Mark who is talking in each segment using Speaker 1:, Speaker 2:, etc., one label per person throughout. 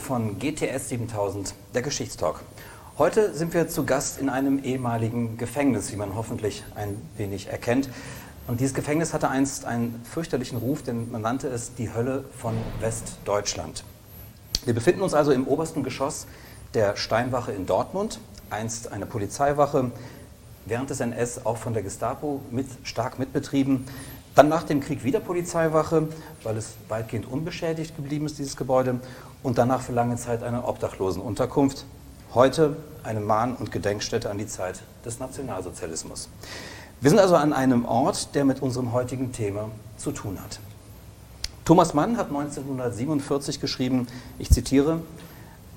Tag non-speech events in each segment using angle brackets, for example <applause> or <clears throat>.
Speaker 1: Von GTS 7000, der Geschichtstalk. Heute sind wir zu Gast in einem ehemaligen Gefängnis, wie man hoffentlich ein wenig erkennt. Und dieses Gefängnis hatte einst einen fürchterlichen Ruf, denn man nannte es die Hölle von Westdeutschland. Wir befinden uns also im obersten Geschoss der Steinwache in Dortmund, einst eine Polizeiwache, während des NS auch von der Gestapo mit, stark mitbetrieben. Dann nach dem Krieg wieder Polizeiwache, weil es weitgehend unbeschädigt geblieben ist, dieses Gebäude. Und danach für lange Zeit eine Obdachlosenunterkunft. Heute eine Mahn- und Gedenkstätte an die Zeit des Nationalsozialismus. Wir sind also an einem Ort, der mit unserem heutigen Thema zu tun hat. Thomas Mann hat 1947 geschrieben, ich zitiere,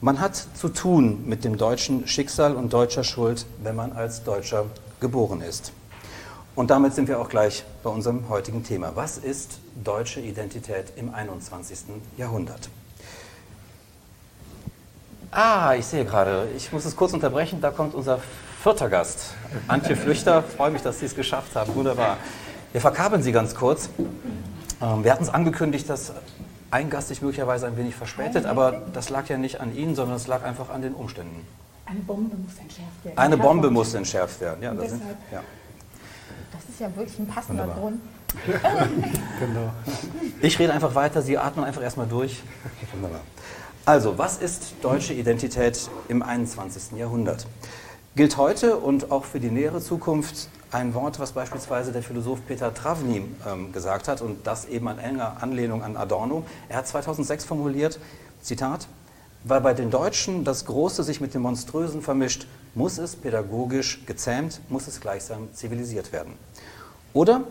Speaker 1: man hat zu tun mit dem deutschen Schicksal und deutscher Schuld, wenn man als Deutscher geboren ist. Und damit sind wir auch gleich bei unserem heutigen Thema. Was ist deutsche Identität im 21. Jahrhundert? Ah, ich sehe gerade, ich muss es kurz unterbrechen, da kommt unser vierter Gast, Antje Flüchter. Freue mich, dass Sie es geschafft haben. Wunderbar. Wir verkabeln Sie ganz kurz. Ähm, wir hatten es angekündigt, dass ein Gast sich möglicherweise ein wenig verspätet, aber das lag ja nicht an Ihnen, sondern es lag einfach an den Umständen.
Speaker 2: Eine Bombe muss entschärft werden.
Speaker 1: Eine Bombe muss entschärft werden, ja.
Speaker 2: Das,
Speaker 1: sind,
Speaker 2: ja. das ist ja wirklich ein passender
Speaker 1: Wunderbar.
Speaker 2: Grund. <laughs>
Speaker 1: genau. Ich rede einfach weiter, Sie atmen einfach erstmal durch. Wunderbar. Also, was ist deutsche Identität im 21. Jahrhundert? Gilt heute und auch für die nähere Zukunft ein Wort, was beispielsweise der Philosoph Peter Travny ähm, gesagt hat und das eben an enger Anlehnung an Adorno. Er hat 2006 formuliert, Zitat, weil bei den Deutschen das Große sich mit dem Monströsen vermischt, muss es pädagogisch gezähmt, muss es gleichsam zivilisiert werden. Oder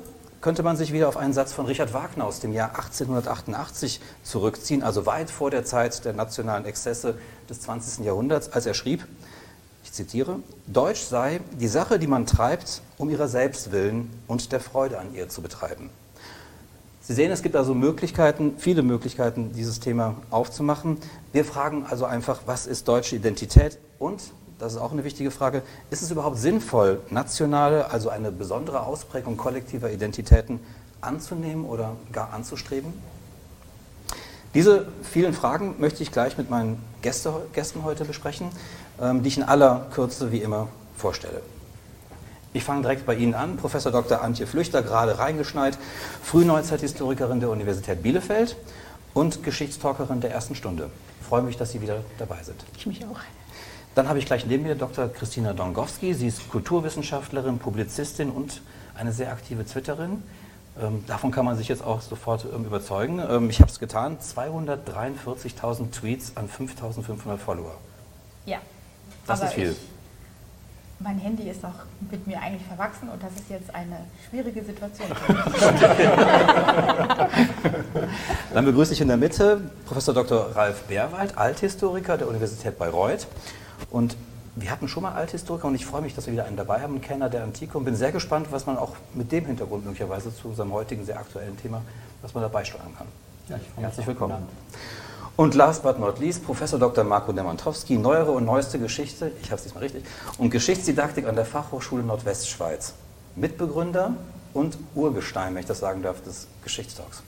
Speaker 1: könnte man sich wieder auf einen Satz von Richard Wagner aus dem Jahr 1888 zurückziehen, also weit vor der Zeit der nationalen Exzesse des 20. Jahrhunderts, als er schrieb, ich zitiere, Deutsch sei die Sache, die man treibt, um ihrer selbst willen und der Freude an ihr zu betreiben. Sie sehen, es gibt also Möglichkeiten, viele Möglichkeiten, dieses Thema aufzumachen. Wir fragen also einfach, was ist deutsche Identität und das ist auch eine wichtige Frage, ist es überhaupt sinnvoll, nationale, also eine besondere Ausprägung kollektiver Identitäten anzunehmen oder gar anzustreben? Diese vielen Fragen möchte ich gleich mit meinen Gäste, Gästen heute besprechen, ähm, die ich in aller Kürze wie immer vorstelle. Ich fange direkt bei Ihnen an. Professor Dr. Antje Flüchter, gerade reingeschneit, Frühneuzeithistorikerin der Universität Bielefeld und Geschichtstalkerin der ersten Stunde. Ich freue mich, dass Sie wieder dabei sind.
Speaker 2: Ich mich auch.
Speaker 1: Dann habe ich gleich neben mir Dr. Christina Dongowski. Sie ist Kulturwissenschaftlerin, Publizistin und eine sehr aktive Twitterin. Ähm, davon kann man sich jetzt auch sofort ähm, überzeugen. Ähm, ich habe es getan. 243.000 Tweets an 5.500 Follower.
Speaker 2: Ja.
Speaker 1: Das
Speaker 2: aber
Speaker 1: ist viel.
Speaker 2: Ich, mein Handy ist auch mit mir eigentlich verwachsen und das ist jetzt eine schwierige Situation. <laughs> <laughs>
Speaker 1: Dann begrüße ich in der Mitte Professor Dr. Ralf Bärwald, Althistoriker der Universität Bayreuth. Und wir hatten schon mal Althistoriker und ich freue mich, dass wir wieder einen dabei haben, einen Kenner der Antike und bin sehr gespannt, was man auch mit dem Hintergrund möglicherweise zu unserem heutigen sehr aktuellen Thema, was man dabei steuern kann.
Speaker 3: Ja,
Speaker 1: Herzlich willkommen. Und last but not least, Professor Dr. Marco Demantowski, neuere und neueste Geschichte, ich habe es diesmal richtig, und Geschichtsdidaktik an der Fachhochschule Nordwestschweiz. Mitbegründer und Urgestein, wenn ich das sagen darf, des Geschichtstalks.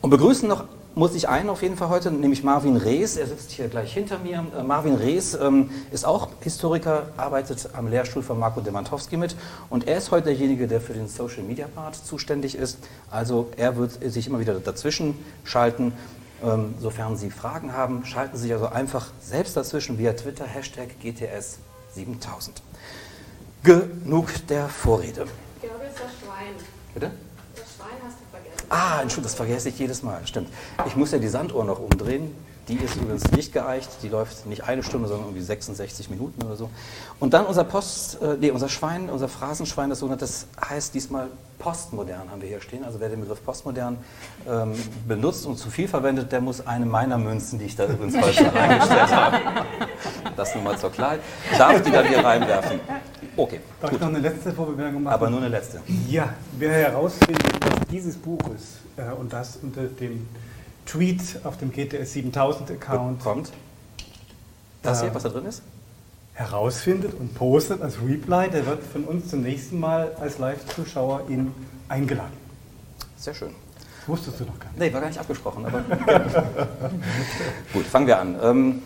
Speaker 1: Und begrüßen noch muss ich einen auf jeden Fall heute, nämlich Marvin Rees. Er sitzt hier gleich hinter mir. Äh, Marvin Rees ähm, ist auch Historiker, arbeitet am Lehrstuhl von Marco Demantowski mit. Und er ist heute derjenige, der für den Social Media Part zuständig ist. Also er wird sich immer wieder dazwischen schalten. Ähm, sofern Sie Fragen haben, schalten Sie sich also einfach selbst dazwischen via Twitter, Hashtag GTS7000. Genug der Vorrede.
Speaker 4: Ich glaube, es ist das Schwein.
Speaker 1: Bitte?
Speaker 4: Das Schwein hast du vergessen.
Speaker 1: Ah, Entschuldigung, das vergesse ich jedes Mal. Stimmt. Ich muss ja die Sanduhr noch umdrehen. Die ist übrigens nicht geeicht, die läuft nicht eine Stunde, sondern irgendwie 66 Minuten oder so. Und dann unser Post, äh, nee, unser Schwein, unser Phrasenschwein, das sogenannte, das heißt diesmal postmodern, haben wir hier stehen. Also wer den Begriff postmodern ähm, benutzt und zu viel verwendet, der muss eine meiner Münzen, die ich da übrigens heute reingestellt habe, das nur mal zur Klarheit, darf die dann hier reinwerfen. Okay.
Speaker 3: Darf ich noch eine letzte Vorbemerkung machen?
Speaker 1: Aber nur eine letzte.
Speaker 3: Ja, wer herausfindet, was dieses Buch ist äh, und das unter dem Tweet auf dem GTS 7000 Account
Speaker 1: kommt, das hier, was da drin ist?
Speaker 3: herausfindet und postet als Reply, der wird von uns zum nächsten Mal als Live-Zuschauer in eingeladen.
Speaker 1: Sehr schön.
Speaker 3: Das wusstest du noch gar nicht.
Speaker 1: Nee, war gar nicht abgesprochen, aber. <laughs> Gut, fangen wir an. Ähm,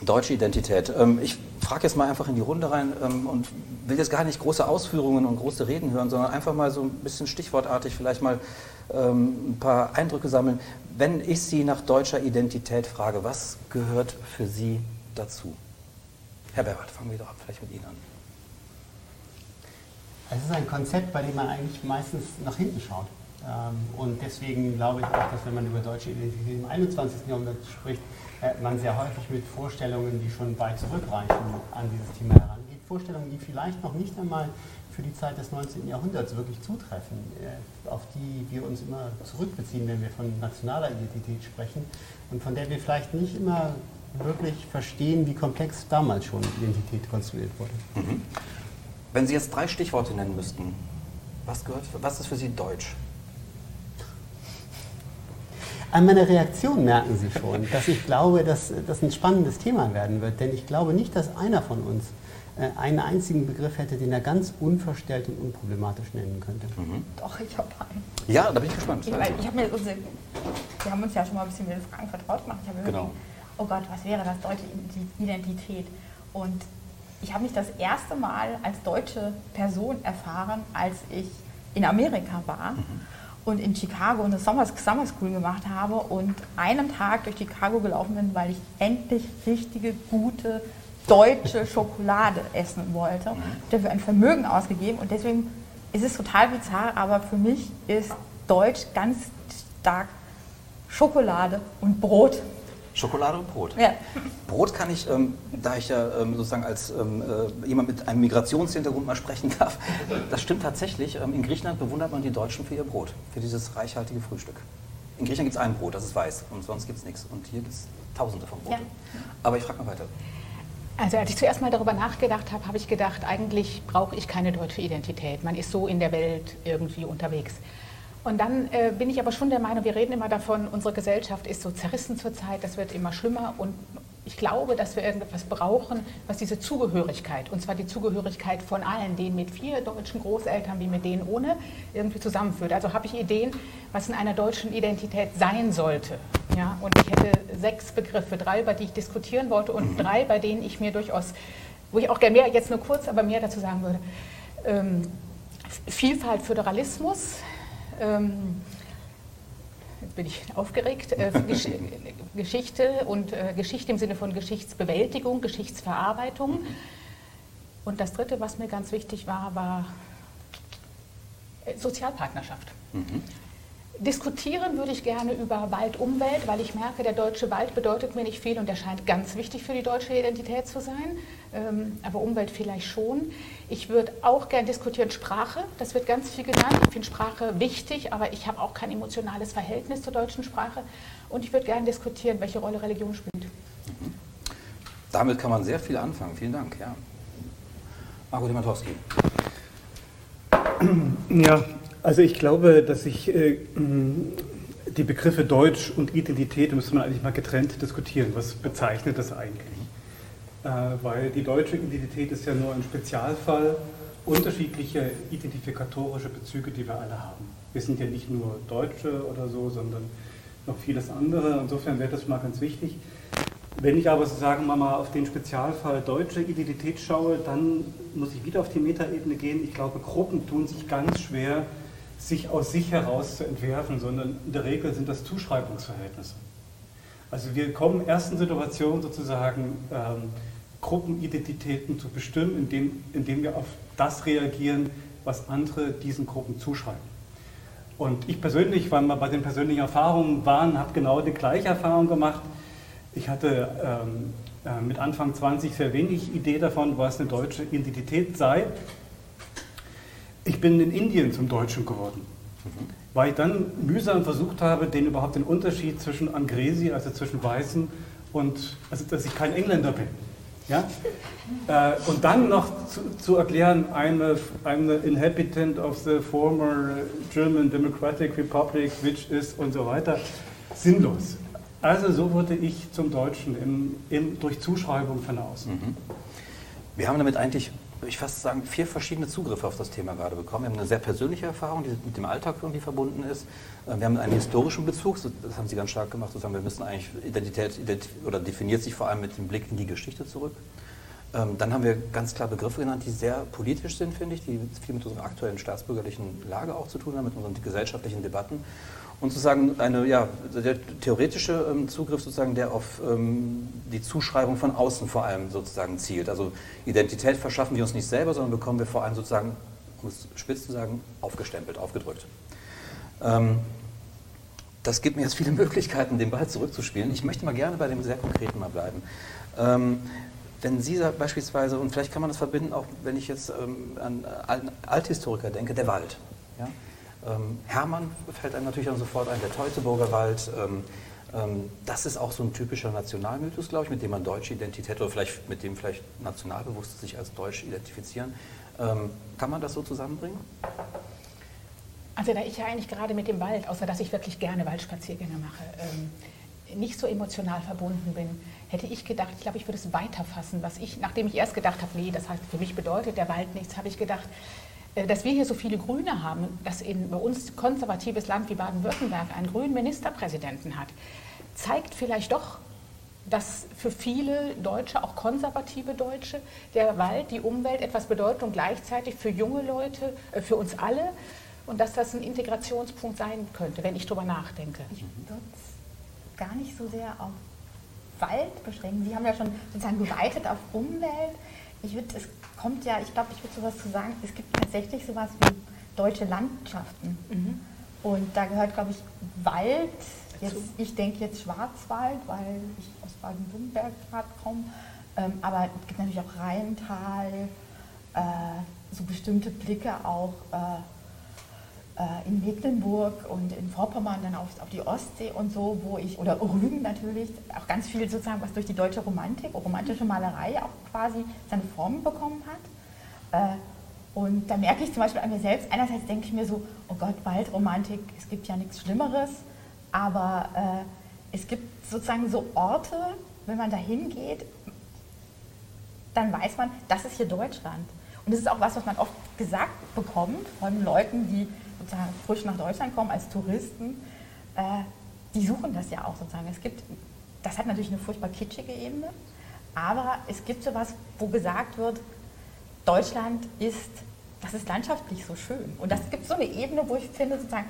Speaker 1: deutsche Identität. Ähm, ich frage jetzt mal einfach in die Runde rein ähm, und will jetzt gar nicht große Ausführungen und große Reden hören, sondern einfach mal so ein bisschen stichwortartig vielleicht mal ähm, ein paar Eindrücke sammeln. Wenn ich Sie nach deutscher Identität frage, was gehört für Sie dazu? Herr Berbert, fangen wir doch vielleicht mit Ihnen an.
Speaker 4: Es ist ein Konzept, bei dem man eigentlich meistens nach hinten schaut. Ähm, und deswegen glaube ich auch, dass wenn man über deutsche Identität im 21. Jahrhundert spricht, äh, man sehr häufig mit Vorstellungen, die schon weit zurückreichen, an dieses Thema herangeht. Vorstellungen, die vielleicht noch nicht einmal für die Zeit des 19. Jahrhunderts wirklich zutreffen, äh, auf die wir uns immer zurückbeziehen, wenn wir von nationaler Identität sprechen und von der wir vielleicht nicht immer wirklich verstehen, wie komplex damals schon Identität konstruiert wurde. Mhm.
Speaker 1: Wenn Sie jetzt drei Stichworte nennen müssten, was, gehört, was ist für Sie Deutsch?
Speaker 4: An meiner Reaktion merken Sie schon, dass ich glaube, dass das ein spannendes Thema werden wird. Denn ich glaube nicht, dass einer von uns einen einzigen Begriff hätte, den er ganz unverstellt und unproblematisch nennen könnte.
Speaker 2: Mhm. Doch, ich habe einen.
Speaker 1: Ja, da bin ich gespannt.
Speaker 2: Ich, ich hab mir unsere, wir haben uns ja schon mal ein bisschen mit den Fragen vertraut gemacht. Ich habe genau. Überlegt, oh Gott, was wäre das deutsche Identität? Und ich habe mich das erste Mal als deutsche Person erfahren, als ich in Amerika war mhm. und in Chicago eine Summer, Summer School gemacht habe und einen Tag durch Chicago gelaufen bin, weil ich endlich richtige, gute deutsche Schokolade essen wollte. Mhm. Dafür ein Vermögen ausgegeben und deswegen ist es total bizarr, aber für mich ist Deutsch ganz stark Schokolade und Brot.
Speaker 1: Schokolade und Brot.
Speaker 2: Ja.
Speaker 1: Brot kann ich, ähm, da ich ja ähm, sozusagen als ähm, äh, jemand mit einem Migrationshintergrund mal sprechen <laughs> darf, das stimmt tatsächlich. Ähm, in Griechenland bewundert man die Deutschen für ihr Brot, für dieses reichhaltige Frühstück. In Griechenland gibt es ein Brot, das ist weiß und sonst gibt es nichts. Und hier gibt es tausende von Broten. Ja. Aber ich frage mal weiter.
Speaker 5: Also als ich zuerst mal darüber nachgedacht habe, habe ich gedacht, eigentlich brauche ich keine deutsche Identität. Man ist so in der Welt irgendwie unterwegs. Und dann äh, bin ich aber schon der Meinung, wir reden immer davon, unsere Gesellschaft ist so zerrissen zurzeit, das wird immer schlimmer und ich glaube, dass wir irgendetwas brauchen, was diese Zugehörigkeit, und zwar die Zugehörigkeit von allen, denen mit vier deutschen Großeltern wie mit denen ohne, irgendwie zusammenführt. Also habe ich Ideen, was in einer deutschen Identität sein sollte. Ja? Und ich hätte sechs Begriffe, drei, über die ich diskutieren wollte und mhm. drei, bei denen ich mir durchaus, wo ich auch gerne mehr, jetzt nur kurz, aber mehr dazu sagen würde. Ähm, Vielfalt, Föderalismus, ähm, jetzt bin ich aufgeregt, äh, <laughs> Geschichte und äh, Geschichte im Sinne von Geschichtsbewältigung, Geschichtsverarbeitung. Und das Dritte, was mir ganz wichtig war, war äh, Sozialpartnerschaft. Mhm. Diskutieren würde ich gerne über Wald-Umwelt, weil ich merke, der deutsche Wald bedeutet mir nicht viel und er scheint ganz wichtig für die deutsche Identität zu sein. Ähm, aber Umwelt vielleicht schon. Ich würde auch gerne diskutieren Sprache. Das wird ganz viel genannt. Ich finde Sprache wichtig, aber ich habe auch kein emotionales Verhältnis zur deutschen Sprache. Und ich würde gerne diskutieren, welche Rolle Religion spielt.
Speaker 1: Damit kann man sehr viel anfangen. Vielen Dank. Ja. Marco Dematowski.
Speaker 3: Ja, also ich glaube, dass ich äh, die Begriffe Deutsch und Identität müsste man eigentlich mal getrennt diskutieren. Was bezeichnet das eigentlich? Äh, weil die deutsche Identität ist ja nur ein Spezialfall unterschiedlicher identifikatorische Bezüge, die wir alle haben. Wir sind ja nicht nur Deutsche oder so, sondern noch vieles andere. Insofern wäre das mal ganz wichtig. Wenn ich aber sozusagen mal auf den Spezialfall deutsche Identität schaue, dann muss ich wieder auf die Metaebene gehen. Ich glaube, Gruppen tun sich ganz schwer, sich aus sich heraus zu entwerfen, sondern in der Regel sind das Zuschreibungsverhältnisse. Also wir kommen ersten Situationen sozusagen ähm, Gruppenidentitäten zu bestimmen, indem, indem wir auf das reagieren, was andere diesen Gruppen zuschreiben. Und ich persönlich, weil wir bei den persönlichen Erfahrungen waren, habe genau die gleiche Erfahrung gemacht. Ich hatte ähm, äh, mit Anfang 20 sehr wenig Idee davon, was eine deutsche Identität sei. Ich bin in Indien zum Deutschen geworden, mhm. weil ich dann mühsam versucht habe, den überhaupt den Unterschied zwischen Angresi, also zwischen Weißen, und also dass ich kein Engländer bin. Ja? Äh, und dann noch zu, zu erklären, I'm, a, I'm the inhabitant of the former German Democratic Republic, which is und so weiter, sinnlos. Also so wurde ich zum Deutschen im, im, durch Zuschreibung von außen. Mhm.
Speaker 1: Wir haben damit eigentlich, ich fast sagen, vier verschiedene Zugriffe auf das Thema gerade bekommen. Wir haben eine sehr persönliche Erfahrung, die mit dem Alltag irgendwie verbunden ist. Äh, wir haben einen historischen Bezug, das haben Sie ganz stark gemacht, sozusagen, wir müssen eigentlich Identität ident oder definiert sich vor allem mit dem Blick in die Geschichte zurück. Ähm, dann haben wir ganz klar Begriffe genannt, die sehr politisch sind, finde ich, die viel mit unserer aktuellen staatsbürgerlichen Lage auch zu tun haben, mit unseren gesellschaftlichen Debatten und sozusagen eine, ja, der theoretische ähm, Zugriff sozusagen, der auf ähm, die Zuschreibung von außen vor allem sozusagen zielt. Also Identität verschaffen wir uns nicht selber, sondern bekommen wir vor allem sozusagen, um es spitz zu sagen, aufgestempelt, aufgedrückt. Ähm, das gibt mir jetzt viele <laughs> Möglichkeiten, den Ball zurückzuspielen. Ich möchte mal gerne bei dem sehr Konkreten mal bleiben. Ähm, wenn Sie beispielsweise, und vielleicht kann man das verbinden, auch wenn ich jetzt ähm, an Althistoriker denke, der Wald. Ja? Ähm, Hermann fällt einem natürlich dann sofort ein, der Teutoburger Wald. Ähm, ähm, das ist auch so ein typischer Nationalmythos, glaube ich, mit dem man deutsche Identität oder vielleicht mit dem vielleicht Nationalbewusste sich als Deutsch identifizieren. Ähm, kann man das so zusammenbringen?
Speaker 5: Also da ich ja eigentlich gerade mit dem Wald, außer dass ich wirklich gerne Waldspaziergänge mache, ähm, nicht so emotional verbunden bin, hätte ich gedacht, ich glaube, ich würde es weiterfassen, was ich, nachdem ich erst gedacht habe, nee, das heißt, für mich bedeutet der Wald nichts, habe ich gedacht, dass wir hier so viele Grüne haben, dass in bei uns konservatives Land wie Baden-Württemberg einen grünen Ministerpräsidenten hat, zeigt vielleicht doch, dass für viele Deutsche, auch konservative Deutsche, der Wald, die Umwelt etwas bedeutet und gleichzeitig für junge Leute, äh, für uns alle und dass das ein Integrationspunkt sein könnte, wenn ich darüber nachdenke.
Speaker 2: Ich würde es gar nicht so sehr auf Wald beschränken. Sie haben ja schon sozusagen geweitet auf Umwelt. Ich würde, es kommt ja, ich glaube, ich würde sowas zu sagen, es gibt tatsächlich sowas wie deutsche Landschaften. Mhm. Und da gehört, glaube ich, Wald, jetzt, ich denke jetzt Schwarzwald, weil ich aus Baden-Württemberg gerade komme, ähm, aber es gibt natürlich auch Rheintal, äh, so bestimmte Blicke auch äh, in Mecklenburg und in Vorpommern dann auf, auf, die Ostsee und so, wo ich, oder Rügen natürlich, auch ganz viel sozusagen, was durch die deutsche Romantik, romantische Malerei auch quasi seine Formen bekommen hat. Äh, und da merke ich zum Beispiel an mir selbst, einerseits denke ich mir so, oh Gott, Waldromantik, es gibt ja nichts Schlimmeres, aber äh, es gibt sozusagen so Orte, wenn man da hingeht, dann weiß man, das ist hier Deutschland. Und das ist auch was, was man oft gesagt bekommt von Leuten, die sozusagen frisch nach Deutschland kommen als Touristen, äh, die suchen das ja auch sozusagen. Es gibt, das hat natürlich eine furchtbar kitschige Ebene, aber es gibt so was, wo gesagt wird, Deutschland ist, das ist landschaftlich so schön. Und das gibt so eine Ebene, wo ich finde, sozusagen,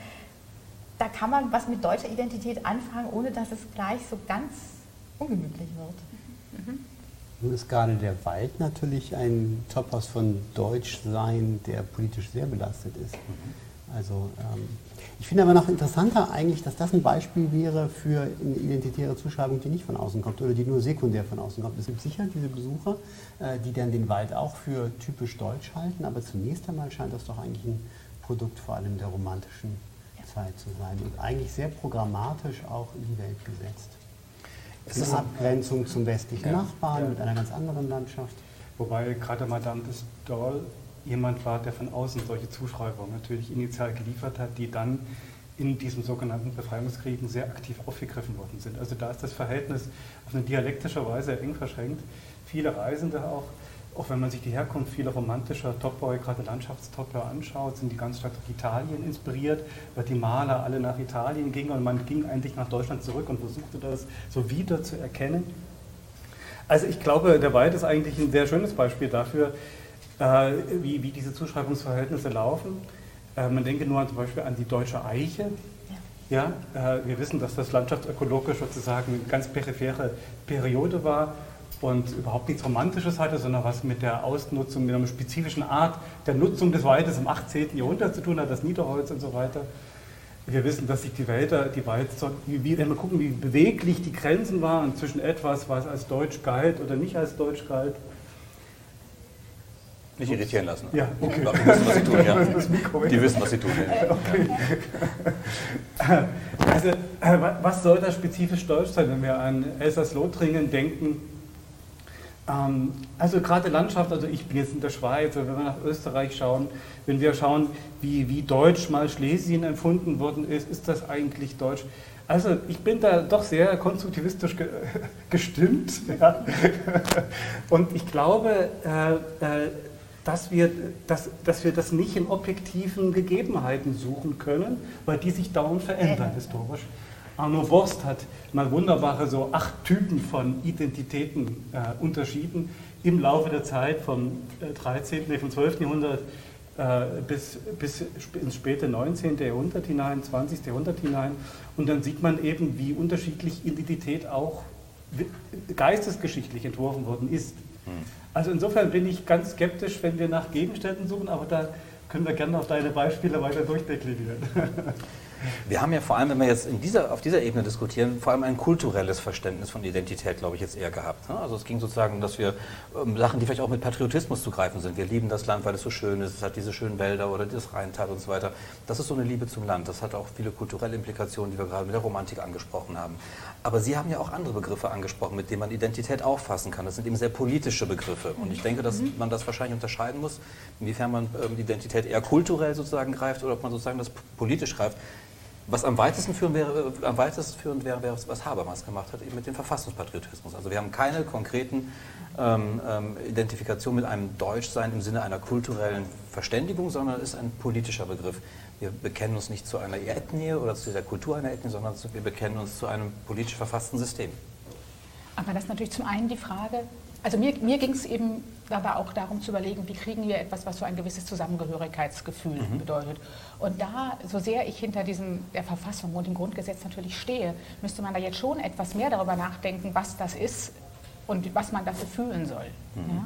Speaker 2: da kann man was mit deutscher Identität anfangen, ohne dass es gleich so ganz ungemütlich wird.
Speaker 4: Mhm. Nun ist gerade der Wald natürlich ein Topos von Deutschsein, der politisch sehr belastet ist. Mhm. Also ähm, ich finde aber noch interessanter eigentlich, dass das ein Beispiel wäre für eine identitäre Zuschreibung, die nicht von außen kommt oder die nur sekundär von außen kommt. Es gibt sicher diese Besucher, äh, die dann den Wald auch für typisch deutsch halten, aber zunächst einmal scheint das doch eigentlich ein Produkt vor allem der romantischen Zeit zu sein und eigentlich sehr programmatisch auch in die Welt gesetzt. Es ist eine Abgrenzung zum westlichen ja, Nachbarn ja. mit einer ganz anderen Landschaft.
Speaker 3: Wobei gerade Madame de Staël jemand war, der von außen solche Zuschreibungen natürlich initial geliefert hat, die dann in diesen sogenannten Befreiungskriegen sehr aktiv aufgegriffen worden sind. Also da ist das Verhältnis auf eine dialektische Weise eng verschränkt. Viele Reisende auch, auch wenn man sich die Herkunft vieler romantischer Topoi, gerade Landschaftstopoi anschaut, sind die ganz stark durch Italien inspiriert, weil die Maler alle nach Italien gingen und man ging eigentlich nach Deutschland zurück und versuchte das so wieder zu erkennen. Also ich glaube, der Wald ist eigentlich ein sehr schönes Beispiel dafür, äh, wie, wie diese Zuschreibungsverhältnisse laufen. Äh, man denke nur zum Beispiel an die deutsche Eiche. Ja, ja äh, wir wissen, dass das landschaftsökologisch sozusagen eine ganz periphere Periode war und überhaupt nichts Romantisches hatte, sondern was mit der Ausnutzung, mit einer spezifischen Art der Nutzung des Waldes im 18. Jahrhundert zu tun hat, das Niederholz und so weiter. Wir wissen, dass sich die Welt, die wie, wenn wir gucken, wie beweglich die Grenzen waren zwischen etwas, was als deutsch galt oder nicht als deutsch galt,
Speaker 1: nicht irritieren lassen.
Speaker 3: Ja, okay.
Speaker 1: Die wissen, was sie tun. <laughs> Ja. Die wissen, was sie tun. Ja. <laughs> Okay.
Speaker 3: Also, äh, was soll da spezifisch deutsch sein, wenn wir an Elsass-Lothringen denken? Ähm, also gerade Landschaft, also ich bin jetzt in der Schweiz, wenn wir nach Österreich schauen, wenn wir schauen, wie, wie deutsch mal Schlesien empfunden worden ist, ist das eigentlich deutsch? Also ich bin da doch sehr konstruktivistisch ge <laughs> gestimmt. Ja. Und ich glaube, äh, äh, dass wir, dass, dass wir das nicht in objektiven Gegebenheiten suchen können, weil die sich dauernd verändern historisch. Arno Borst hat mal wunderbare so acht Typen von Identitäten äh, unterschieden im Laufe der Zeit vom 13., äh, vom 12. Jahrhundert äh, bis, bis ins späte 19. Jahrhundert hinein, 20. Jahrhundert hinein. Und dann sieht man eben, wie unterschiedlich Identität auch geistesgeschichtlich entworfen worden ist. Hm. Also insofern bin ich ganz skeptisch, wenn wir nach Gegenständen suchen, aber da können wir gerne auf deine Beispiele weiter durchdeklinieren. <laughs>
Speaker 1: Wir haben ja vor allem, wenn wir jetzt dieser, auf dieser Ebene diskutieren, vor allem ein kulturelles Verständnis von Identität, glaube ich, jetzt eher gehabt. Ne? Also es ging sozusagen, dass wir ähm, Sachen, die vielleicht auch mit Patriotismus zu greifen sind. Wir lieben das Land, weil es so schön ist, es hat diese schönen Wälder oder dieses Rheintal und so weiter. Das ist so eine Liebe zum Land. Das hat auch viele kulturelle Implikationen, die wir gerade mit der Romantik angesprochen haben. Aber Sie haben ja auch andere Begriffe angesprochen, mit denen man Identität auffassen kann. Das sind eben sehr politische Begriffe. Und ich denke, dass mhm. man das wahrscheinlich unterscheiden muss, inwiefern man ähm, Identität eher kulturell sozusagen greift oder ob man sozusagen das politisch greift. Was am weitesten führend wäre, am weitesten führend wäre, wäre was Habermas gemacht hat, eben mit dem Verfassungspatriotismus. Also wir haben keine konkreten ähm, ähm, Identifikation mit einem Deutschsein im Sinne einer kulturellen Verständigung, sondern es ist ein politischer Begriff. Wir bekennen uns nicht zu einer Ethnie oder zu der Kultur einer Ethnie, sondern wir bekennen uns zu einem politisch verfassten System.
Speaker 5: Aber das ist natürlich zum einen die Frage, also mir, mir ging es eben dabei auch darum zu überlegen, wie kriegen wir etwas, was so ein gewisses Zusammengehörigkeitsgefühl mhm. bedeutet. Und da, so sehr ich hinter diesem, der Verfassung und dem Grundgesetz natürlich stehe, müsste man da jetzt schon etwas mehr darüber nachdenken, was das ist und was man dafür fühlen soll. Mhm. Ja?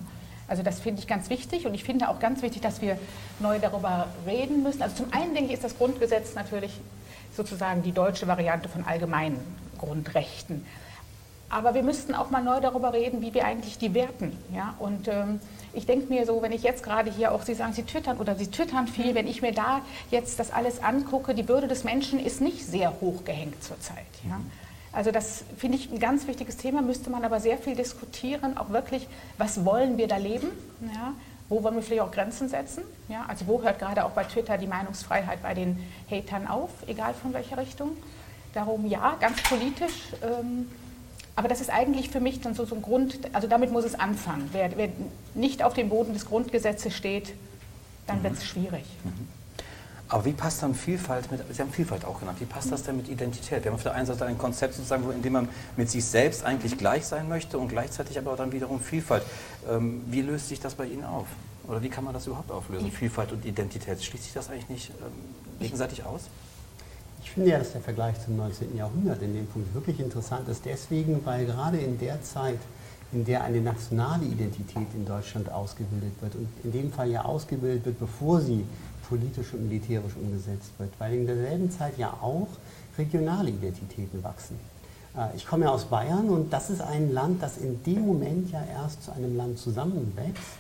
Speaker 5: Also das finde ich ganz wichtig und ich finde auch ganz wichtig, dass wir neu darüber reden müssen. Also zum einen denke ich, ist das Grundgesetz natürlich sozusagen die deutsche Variante von allgemeinen Grundrechten. Aber wir müssten auch mal neu darüber reden, wie wir eigentlich die werten. Ja? Und ähm, ich denke mir so, wenn ich jetzt gerade hier auch, Sie sagen, Sie twittern oder Sie twittern viel, wenn ich mir da jetzt das alles angucke, die Würde des Menschen ist nicht sehr hoch gehängt zurzeit. Ja? Also das finde ich ein ganz wichtiges Thema, müsste man aber sehr viel diskutieren, auch wirklich, was wollen wir da leben? Ja? Wo wollen wir vielleicht auch Grenzen setzen? Ja? Also wo hört gerade auch bei Twitter die Meinungsfreiheit bei den Hatern auf, egal von welcher Richtung? Darum ja, ganz politisch. Ähm, aber das ist eigentlich für mich dann so, so ein Grund, also damit muss es anfangen. Wer, wer nicht auf dem Boden des Grundgesetzes steht, dann mhm. wird es schwierig. Mhm.
Speaker 1: Aber wie passt dann Vielfalt mit, Sie haben Vielfalt auch genannt, wie passt das denn mit Identität? Wir haben auf der einen Seite ein Konzept sozusagen, in dem man mit sich selbst eigentlich gleich sein möchte und gleichzeitig aber dann wiederum Vielfalt. Ähm, wie löst sich das bei Ihnen auf? Oder wie kann man das überhaupt auflösen? Vielfalt und Identität, schließt sich das eigentlich nicht ähm, gegenseitig aus?
Speaker 6: Ich finde ja, dass der Vergleich zum 19. Jahrhundert in dem Punkt wirklich interessant ist. Deswegen, weil gerade in der Zeit, in der eine nationale Identität in Deutschland ausgebildet wird und in dem Fall ja ausgebildet wird, bevor sie politisch und militärisch umgesetzt wird, weil in derselben Zeit ja auch regionale Identitäten wachsen. Äh, ich komme ja aus Bayern und das ist ein Land, das in dem Moment ja erst zu einem Land zusammenwächst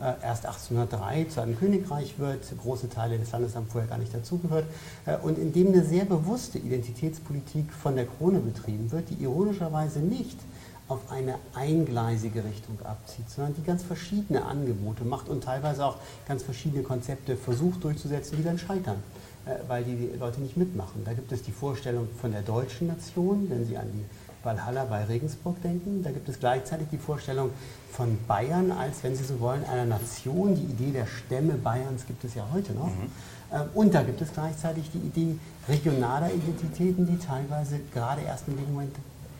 Speaker 6: äh, erst 1803 zu einem Königreich wird, große Teile des Landes haben vorher gar nicht dazugehört, äh, und in dem eine sehr bewusste Identitätspolitik von der Krone betrieben wird, die ironischerweise nicht auf eine eingleisige Richtung abzieht, sondern die ganz verschiedene Angebote macht und teilweise auch ganz verschiedene Konzepte versucht durchzusetzen, die dann scheitern, äh, weil die Leute nicht mitmachen. Da gibt es die Vorstellung von der deutschen Nation, wenn Sie an die Valhalla bei Regensburg denken. Da gibt es gleichzeitig die Vorstellung von Bayern als, wenn Sie so wollen, einer Nation. Die Idee der Stämme Bayerns gibt es ja heute noch. Mhm. Ähm, und da gibt es gleichzeitig die Idee regionaler Identitäten, die teilweise gerade erst in dem Moment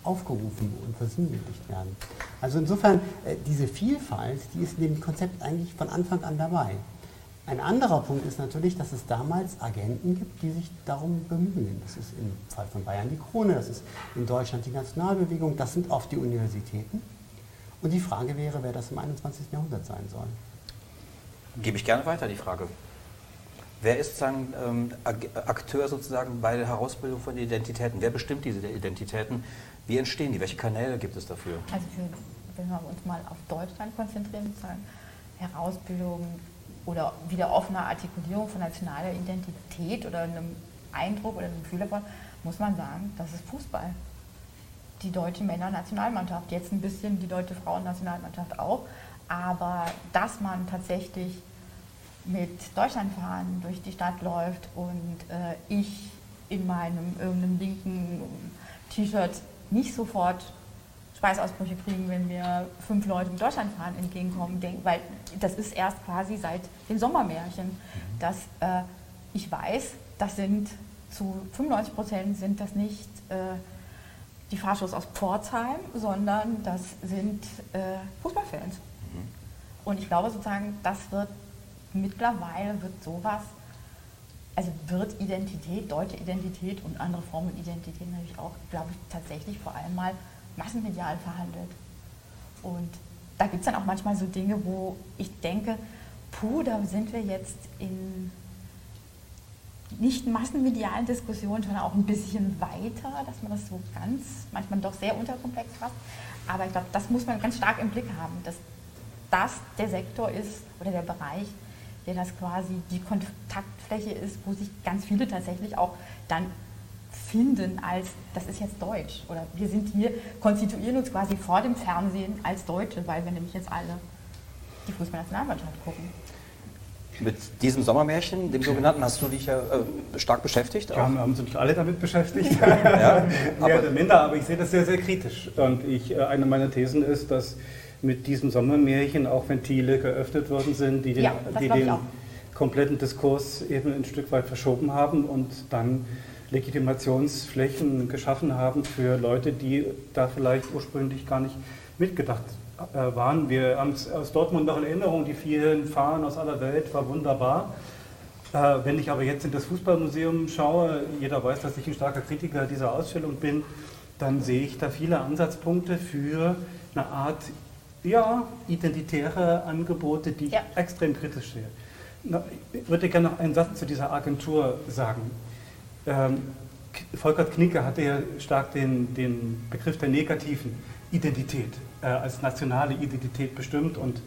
Speaker 6: aufgerufen und versinnbildlicht werden. Also insofern, äh, diese Vielfalt, die ist in dem Konzept eigentlich von Anfang an dabei. Ein anderer Punkt ist natürlich, dass es damals Agenten gibt, die sich darum bemühen. Das ist im Fall von Bayern die Krone, das ist in Deutschland die Nationalbewegung, das sind oft die Universitäten. Und die Frage wäre, wer das im 21. Jahrhundert sein soll.
Speaker 1: Gebe ich gerne weiter die Frage. Wer ist sozusagen ähm, Akteur sozusagen bei der Herausbildung von Identitäten? Wer bestimmt diese Identitäten? Wie entstehen die? Welche Kanäle gibt es dafür?
Speaker 2: Also wenn wir uns mal auf Deutschland konzentrieren, sozusagen Herausbildung oder wieder offene Artikulierung von nationaler Identität oder einem Eindruck oder einem Gefühl davon, muss man sagen, das ist Fußball. Die deutsche Männernationalmannschaft, jetzt ein bisschen die deutsche Frauennationalmannschaft auch, aber dass man tatsächlich mit Deutschlandfahren durch die Stadt läuft und äh, ich in meinem irgendeinem linken T-Shirt nicht sofort Schweißausbrüche kriegen, wenn mir fünf Leute mit Deutschlandfahren entgegenkommen, denk, weil das ist erst quasi seit den Sommermärchen, mhm. dass äh, ich weiß, das sind zu 95 Prozent sind das nicht äh, die Fahrschuss aus Pforzheim, sondern das sind äh, Fußballfans. Mhm. Und ich glaube sozusagen, das wird mittlerweile wird sowas, also wird Identität, deutsche Identität und andere Formen Identität natürlich auch, glaube ich, tatsächlich vor allem mal massenmedial verhandelt. Und da gibt es dann auch manchmal so Dinge, wo ich denke, puh, da sind wir jetzt in nicht massenmedialen Diskussionen schon auch ein bisschen weiter, dass man das so ganz, manchmal doch sehr unterkomplex fasst. Aber ich glaube, das muss man ganz stark im Blick haben, dass das der Sektor ist oder der Bereich, der das quasi die Kontaktfläche ist, wo sich ganz viele tatsächlich auch dann finden als, das ist jetzt Deutsch. Oder wir sind hier, konstituieren uns quasi vor dem Fernsehen als Deutsche, weil wir nämlich jetzt alle die Fußballnationalmannschaft gucken.
Speaker 1: Mit diesem Sommermärchen, dem sogenannten, hast du dich ja äh, stark beschäftigt?
Speaker 3: Ja, haben uns nicht alle damit beschäftigt. ja, <laughs> Mehr oder minder, aber ich sehe das sehr, sehr kritisch. Und ich, äh, eine meiner Thesen ist, dass mit diesem Sommermärchen auch Ventile geöffnet worden sind, die den, ja, die den kompletten Diskurs eben ein Stück weit verschoben haben und dann Legitimationsflächen geschaffen haben für Leute, die da vielleicht ursprünglich gar nicht mitgedacht äh, waren. Wir haben es aus Dortmund noch in Erinnerung, die vielen Fahnen aus aller Welt war wunderbar. Äh, wenn ich aber jetzt in das Fußballmuseum schaue, jeder weiß, dass ich ein starker Kritiker dieser Ausstellung bin, dann sehe ich da viele Ansatzpunkte für eine Art ja, identitäre Angebote, die ja. ich extrem kritisch sehe. Ich würde gerne noch einen Satz zu dieser Agentur sagen. Ähm, Volkert Knicke hatte ja stark den, den Begriff der negativen Identität äh, als nationale Identität bestimmt und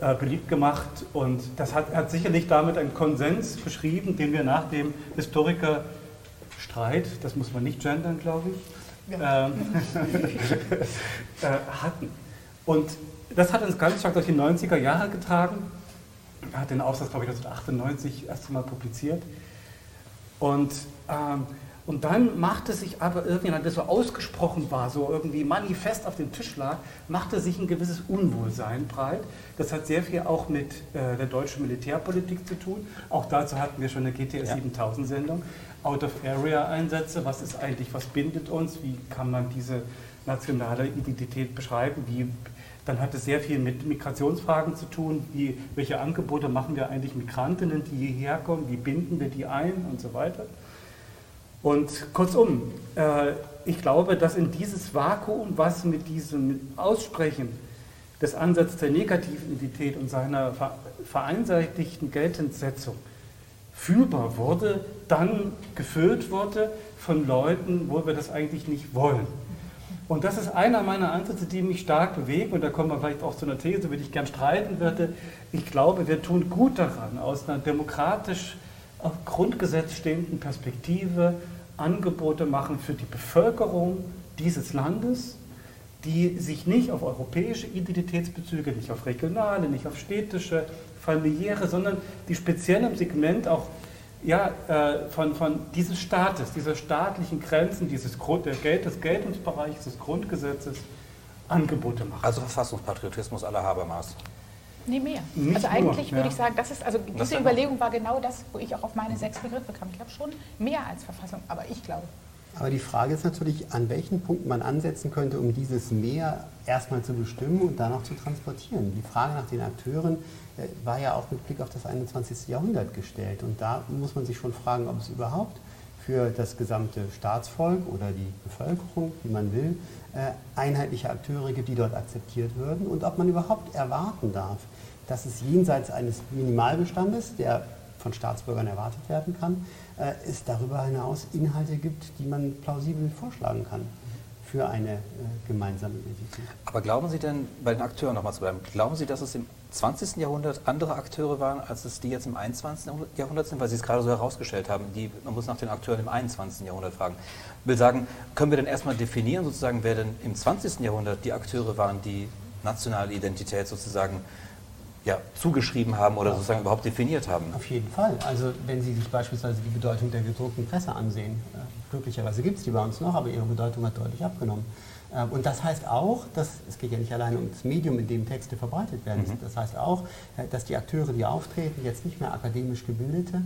Speaker 3: äh, beliebt gemacht. Und das hat, hat sicherlich damit einen Konsens beschrieben, den wir nach dem Historikerstreit, das muss man nicht gendern, glaube ich, ja. ähm, <laughs> äh, hatten. Und das hat uns ganz stark durch die 90er Jahre getragen. Er hat den Aufsatz, glaube ich, 1998 erst einmal publiziert. Und, ähm, und dann machte sich aber irgendwie, als das so ausgesprochen war, so irgendwie manifest auf dem Tisch lag, machte sich ein gewisses Unwohlsein breit. Das hat sehr viel auch mit äh, der deutschen Militärpolitik zu tun. Auch dazu hatten wir schon eine GTS ja. 7000 Sendung. Out-of-Area-Einsätze, was ist eigentlich, was bindet uns, wie kann man diese nationale Identität beschreiben, wie dann hat es sehr viel mit Migrationsfragen zu tun, wie, welche Angebote machen wir eigentlich Migrantinnen, die hierher kommen, wie binden wir die ein und so weiter. Und kurzum, äh, ich glaube, dass in dieses Vakuum, was mit diesem Aussprechen des Ansatzes der negativen Identität und seiner vereinseitigten Geltendsetzung fühlbar wurde, dann gefüllt wurde von Leuten, wo wir das eigentlich nicht wollen. Und das ist einer meiner Ansätze, die mich stark bewegen. Und da kommen wir vielleicht auch zu einer These, würde ich gern streiten würde. Ich glaube, wir tun gut daran, aus einer demokratisch auf Grundgesetz stehenden Perspektive Angebote machen für die Bevölkerung dieses Landes, die sich nicht auf europäische Identitätsbezüge, nicht auf regionale, nicht auf städtische, familiäre, sondern die speziell im Segment auch ja, äh, von, von dieses Staates, dieser staatlichen Grenzen, dieses Grund, der Geld, des Geltungsbereichs des Grundgesetzes Angebote machen.
Speaker 1: Also Verfassungspatriotismus aller Habermas.
Speaker 5: Nee, mehr. Nicht also eigentlich nur, würde ja. ich sagen, das ist, also diese das Überlegung war genau das, wo ich auch auf meine sechs Begriffe kam. Ich glaube schon mehr als Verfassung, aber ich glaube.
Speaker 6: Aber die Frage ist natürlich, an welchen Punkten man ansetzen könnte, um dieses Mehr erstmal zu bestimmen und dann auch zu transportieren. Die Frage nach den Akteuren äh, war ja auch mit Blick auf das 21. Jahrhundert gestellt. Und da muss man sich schon fragen, ob es überhaupt für das gesamte Staatsvolk oder die Bevölkerung, wie man will, äh, einheitliche Akteure gibt, die dort akzeptiert würden und ob man überhaupt erwarten darf, dass es jenseits eines Minimalbestandes, der von Staatsbürgern erwartet werden kann, äh, es darüber hinaus Inhalte gibt, die man plausibel vorschlagen kann für eine äh, gemeinsame Identität.
Speaker 1: Aber glauben Sie denn, bei den Akteuren nochmal zu bleiben, glauben Sie, dass es im 20. Jahrhundert andere Akteure waren, als es die jetzt im 21. Jahrhundert sind, weil Sie es gerade so herausgestellt haben, die, man muss nach den Akteuren im 21. Jahrhundert fragen. Ich will sagen, können wir denn erstmal definieren, sozusagen, wer denn im 20. Jahrhundert die Akteure waren, die nationale Identität sozusagen ja, zugeschrieben haben oder sozusagen überhaupt definiert haben.
Speaker 6: Auf jeden Fall. Also wenn Sie sich beispielsweise die Bedeutung der gedruckten Presse ansehen, äh, glücklicherweise gibt es die bei uns noch, aber ihre Bedeutung hat deutlich abgenommen. Äh, und das heißt auch, dass es geht ja nicht alleine um das Medium, in dem Texte verbreitet werden. Mhm. Das heißt auch, äh, dass die Akteure, die auftreten, jetzt nicht mehr akademisch gebildete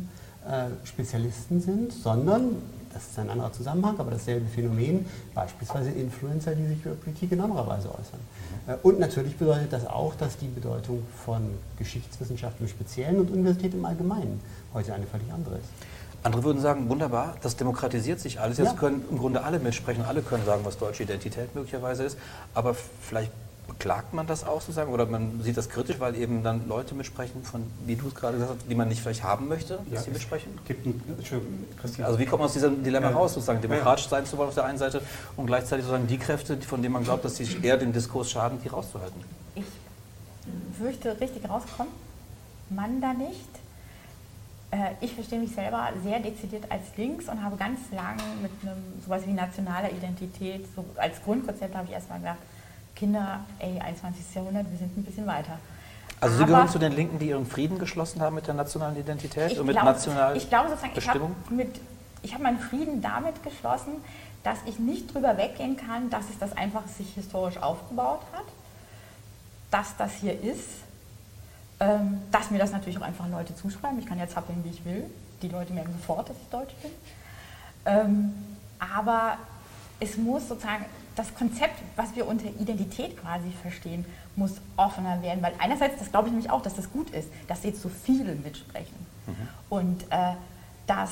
Speaker 6: Spezialisten sind, sondern das ist ein anderer Zusammenhang, aber dasselbe Phänomen, beispielsweise Influencer, die sich über Politik in anderer Weise äußern. Mhm. Und natürlich bedeutet das auch, dass die Bedeutung von Geschichtswissenschaft im Speziellen und Universität im Allgemeinen heute eine völlig andere ist.
Speaker 1: Andere würden sagen, wunderbar, das demokratisiert sich alles. Jetzt ja. können im Grunde alle mitsprechen, alle können sagen, was deutsche Identität möglicherweise ist. Aber vielleicht beklagt man das auch sozusagen oder man sieht das kritisch, weil eben dann Leute mitsprechen, von, wie du es gerade gesagt hast, die man nicht vielleicht haben möchte, dass ja, sie mitsprechen? Ein, also wie kommt man aus diesem Dilemma ja. raus, sozusagen demokratisch sein zu wollen auf der einen Seite und gleichzeitig sozusagen die Kräfte, von denen man glaubt, dass sie eher den Diskurs schaden, die rauszuhalten?
Speaker 2: Ich fürchte, richtig rauskommen man da nicht. Äh, ich verstehe mich selber sehr dezidiert als links und habe ganz lange mit einem sowas wie nationaler Identität, so als Grundkonzept habe ich erstmal gedacht, Kinder, ey, 21. Jahrhundert, wir sind ein bisschen weiter.
Speaker 1: Also Sie gehören zu den Linken, die ihren Frieden geschlossen haben mit der nationalen Identität und mit glaub, nationaler
Speaker 2: Ich glaube sozusagen, Bestimmung? ich habe hab meinen Frieden damit geschlossen, dass ich nicht drüber weggehen kann, dass es das einfach sich historisch aufgebaut hat, dass das hier ist, ähm, dass mir das natürlich auch einfach Leute zuschreiben. Ich kann jetzt zappeln, wie ich will. Die Leute merken sofort, dass ich Deutsch bin. Ähm, aber es muss sozusagen das Konzept, was wir unter Identität quasi verstehen, muss offener werden. Weil einerseits, das glaube ich nämlich auch, dass das gut ist, dass jetzt so viele mitsprechen. Mhm. Und äh, dass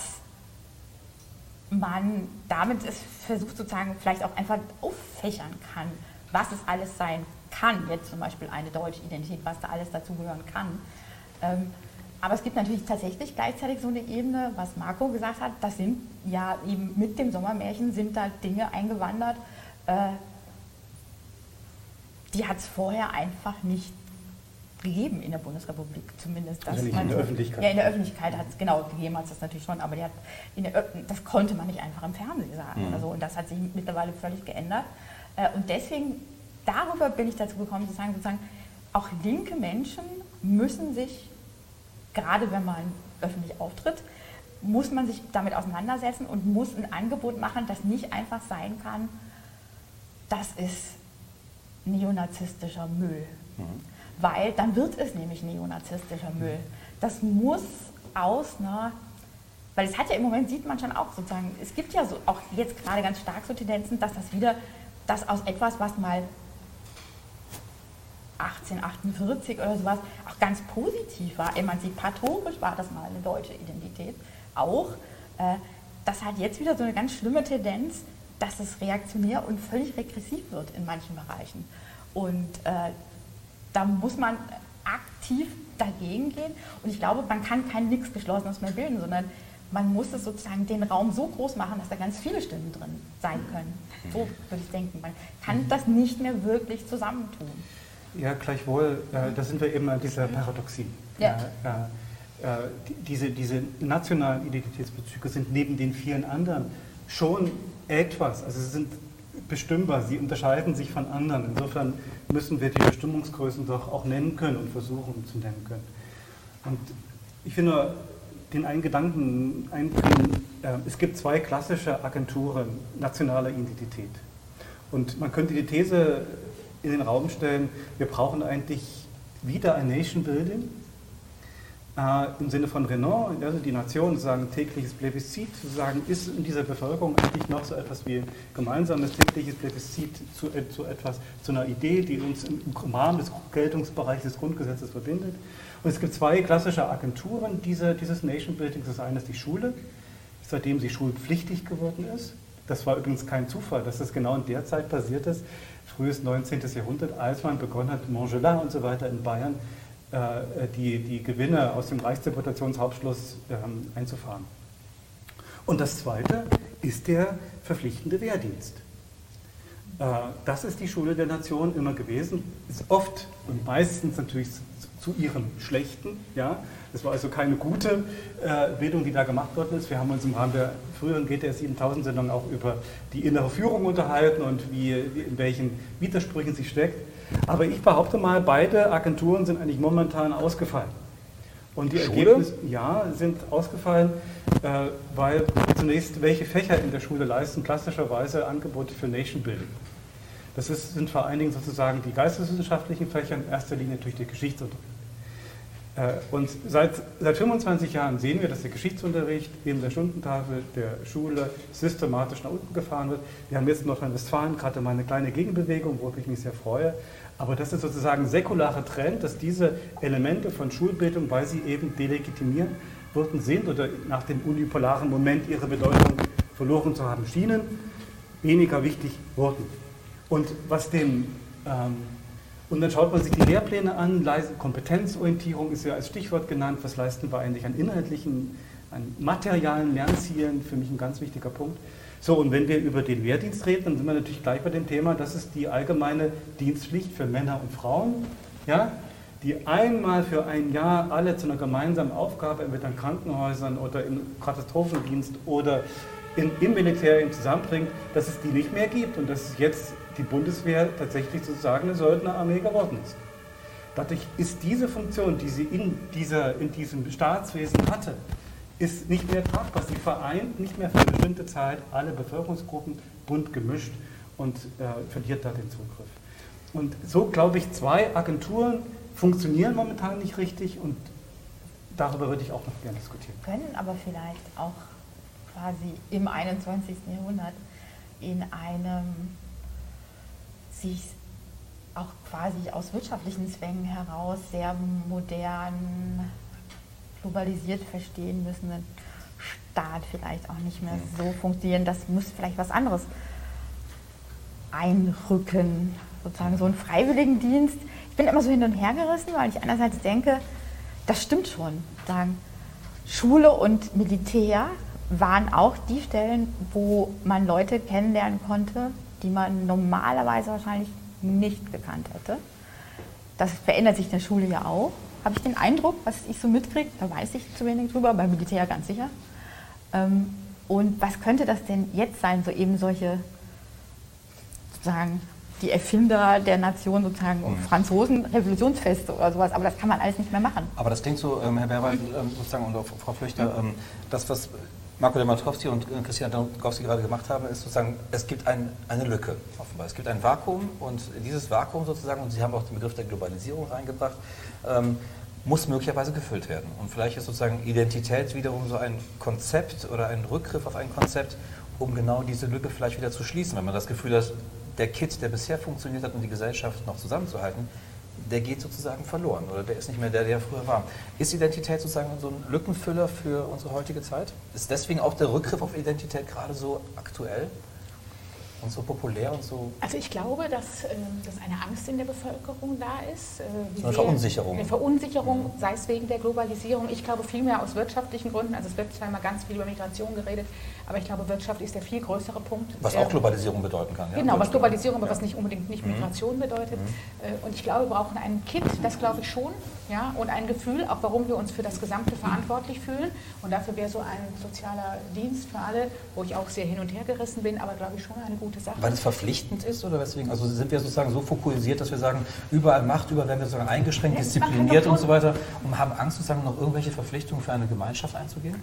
Speaker 2: man damit es versucht sozusagen vielleicht auch einfach auffächern kann, was es alles sein kann. Jetzt zum Beispiel eine deutsche Identität, was da alles dazugehören kann. Ähm, aber es gibt natürlich tatsächlich gleichzeitig so eine Ebene, was Marco gesagt hat, das sind ja eben mit dem Sommermärchen sind da Dinge eingewandert, äh, die hat es vorher einfach nicht gegeben in der Bundesrepublik, zumindest.
Speaker 1: Also nicht in der Öffentlichkeit.
Speaker 2: Ja, in der Öffentlichkeit hat es, genau, gegeben hat es das natürlich schon, aber der, der, das konnte man nicht einfach im Fernsehen sagen mhm. oder so. Und das hat sich mittlerweile völlig geändert. Äh, und deswegen, darüber bin ich dazu gekommen zu sagen, sozusagen, auch linke Menschen müssen sich, gerade wenn man öffentlich auftritt, muss man sich damit auseinandersetzen und muss ein Angebot machen, das nicht einfach sein kann, das ist neonazistischer Müll. Mhm. Weil dann wird es nämlich neonazistischer Müll. Das muss aus einer, weil es hat ja im Moment, sieht man schon auch sozusagen, es gibt ja so auch jetzt gerade ganz stark so Tendenzen, dass das wieder, das aus etwas, was mal 1848 oder sowas auch ganz positiv war, emanzipatorisch war das mal eine deutsche Identität auch. Äh, das hat jetzt wieder so eine ganz schlimme Tendenz, dass es reaktionär und völlig regressiv wird in manchen Bereichen. Und äh, da muss man aktiv dagegen gehen. Und ich glaube, man kann kein nichts Geschlossenes mehr bilden, sondern man muss es sozusagen den Raum so groß machen, dass da ganz viele Stimmen drin sein können. So würde ich denken. Man kann das nicht mehr wirklich zusammentun.
Speaker 3: Ja, gleichwohl, äh, da sind wir eben an dieser Paradoxie. Ja. Äh, äh, die, diese, diese nationalen Identitätsbezüge sind neben den vielen anderen schon etwas, also sie sind bestimmbar, sie unterscheiden sich von anderen. Insofern müssen wir die Bestimmungsgrößen doch auch nennen können und versuchen zu nennen können. Und ich finde den einen Gedanken einbringen, äh, es gibt zwei klassische Agenturen nationaler Identität. Und man könnte die These in den Raum stellen, wir brauchen eigentlich wieder ein Nation Building, im Sinne von Renan, also die Nation, sagen tägliches Plebiszit, zu sagen, ist in dieser Bevölkerung eigentlich noch so etwas wie gemeinsames tägliches Plebiszit zu, äh, zu etwas, zu einer Idee, die uns im Rahmen des Geltungsbereichs des Grundgesetzes verbindet. Und es gibt zwei klassische Agenturen diese, dieses Nation Building. Das eine ist die Schule, seitdem sie schulpflichtig geworden ist. Das war übrigens kein Zufall, dass das genau in der Zeit passiert ist, frühes 19. Jahrhundert, als man begonnen hat, Montgelas und so weiter in Bayern äh, die, die Gewinne aus dem Reichsdeputationshauptschluss ähm, einzufahren. Und das Zweite ist der verpflichtende Wehrdienst. Äh, das ist die Schule der Nation immer gewesen, ist oft und meistens natürlich zu ihrem Schlechten. Ja? Das war also keine gute äh, Bildung, die da gemacht worden ist. Wir haben uns im Rahmen der früheren GTS 7000-Sendung auch über die innere Führung unterhalten und wie, in welchen Widersprüchen sie steckt. Aber ich behaupte mal, beide Agenturen sind eigentlich momentan ausgefallen. Und die Schule? Ergebnisse ja, sind ausgefallen, äh, weil zunächst welche Fächer in der Schule leisten klassischerweise Angebote für Nation Building. Das ist, sind vor allen Dingen sozusagen die geisteswissenschaftlichen Fächer, in erster Linie natürlich der Geschichtsunterricht. Äh, und seit, seit 25 Jahren sehen wir, dass der Geschichtsunterricht in der Stundentafel der Schule systematisch nach unten gefahren wird. Wir haben jetzt in Nordrhein-Westfalen gerade mal eine kleine Gegenbewegung, worüber ich mich sehr freue. Aber das ist sozusagen ein säkularer Trend, dass diese Elemente von Schulbildung, weil sie eben delegitimiert wurden, sind oder nach dem unipolaren Moment ihre Bedeutung verloren zu haben schienen, weniger wichtig wurden. Und was dem ähm, und dann schaut man sich die Lehrpläne an, Kompetenzorientierung ist ja als Stichwort genannt, was leisten wir eigentlich an inhaltlichen, an materialen Lernzielen, für mich ein ganz wichtiger Punkt. So, und wenn wir über den Wehrdienst reden, dann sind wir natürlich gleich bei dem Thema, das ist die allgemeine Dienstpflicht für Männer und Frauen, ja, die einmal für ein Jahr alle zu einer gemeinsamen Aufgabe, entweder in Krankenhäusern oder im Katastrophendienst oder in, im Militär zusammenbringt, dass es die nicht mehr gibt. Und dass es jetzt die Bundeswehr tatsächlich sozusagen eine Söldnerarmee geworden ist. Dadurch ist diese Funktion, die sie in, dieser, in diesem Staatswesen hatte, ist nicht mehr tragbar. Sie vereint nicht mehr für eine bestimmte Zeit alle Bevölkerungsgruppen bunt gemischt und äh, verliert da den Zugriff. Und so glaube ich, zwei Agenturen funktionieren momentan nicht richtig und darüber würde ich auch noch gerne diskutieren.
Speaker 2: Können aber vielleicht auch quasi im 21. Jahrhundert in einem sich auch quasi aus wirtschaftlichen Zwängen heraus sehr modern, globalisiert verstehen müssen, Staat vielleicht auch nicht mehr so funktionieren. Das muss vielleicht was anderes einrücken, sozusagen so einen Freiwilligendienst. Ich bin immer so hin und her gerissen, weil ich einerseits denke, das stimmt schon. Sagen, Schule und Militär waren auch die Stellen, wo man Leute kennenlernen konnte, die man normalerweise wahrscheinlich nicht gekannt hätte. Das verändert sich in der Schule ja auch. Habe ich den Eindruck, was ich so mitkriege, da weiß ich zu wenig drüber, beim Militär ganz sicher. Ähm, und was könnte das denn jetzt sein, so eben solche, sozusagen, die Erfinder der Nation, sozusagen mhm. Franzosen, Revolutionsfeste oder sowas, aber das kann man alles nicht mehr machen.
Speaker 1: Aber das klingt so, ähm, Herr Berwald, ähm, sozusagen, und auch Frau Flüchter, ähm, das, was Marco Dematrowski und Christian Damatrowski gerade gemacht haben, ist sozusagen, es gibt ein, eine Lücke offenbar. Es gibt ein Vakuum und dieses Vakuum sozusagen, und Sie haben auch den Begriff der Globalisierung reingebracht, ähm, muss möglicherweise gefüllt werden. Und vielleicht ist sozusagen Identität wiederum so ein Konzept oder ein Rückgriff auf ein Konzept, um genau diese Lücke vielleicht wieder zu schließen. Wenn man das Gefühl hat, der Kit, der bisher funktioniert hat, um die Gesellschaft noch zusammenzuhalten, der geht sozusagen verloren oder der ist nicht mehr der, der früher war. Ist Identität sozusagen so ein Lückenfüller für unsere heutige Zeit? Ist deswegen auch der Rückgriff auf Identität gerade so aktuell? Und so populär und so?
Speaker 5: Also ich glaube, dass, äh, dass eine Angst in der Bevölkerung da ist. Äh,
Speaker 1: eine Verunsicherung.
Speaker 5: Eine Verunsicherung, sei es wegen der Globalisierung. Ich glaube vielmehr aus wirtschaftlichen Gründen. Also es wird zwar immer ganz viel über Migration geredet, aber ich glaube, Wirtschaft ist der viel größere Punkt.
Speaker 1: Was auch Globalisierung bedeuten kann.
Speaker 5: Ja? Genau, was Globalisierung, aber ja. was nicht unbedingt nicht mhm. Migration mhm. bedeutet. Mhm. Und ich glaube, wir brauchen einen Kit, das glaube ich schon, ja, und ein Gefühl, auch warum wir uns für das Gesamte verantwortlich fühlen. Und dafür wäre so ein sozialer Dienst für alle, wo ich auch sehr hin und her gerissen bin, aber glaube ich schon eine gute Sache.
Speaker 1: Weil es verpflichtend ist oder weswegen? Also sind wir sozusagen so fokussiert, dass wir sagen, überall Macht, überall werden wir sozusagen eingeschränkt, ja, diszipliniert und so weiter und haben Angst sozusagen noch irgendwelche Verpflichtungen für eine Gemeinschaft einzugehen?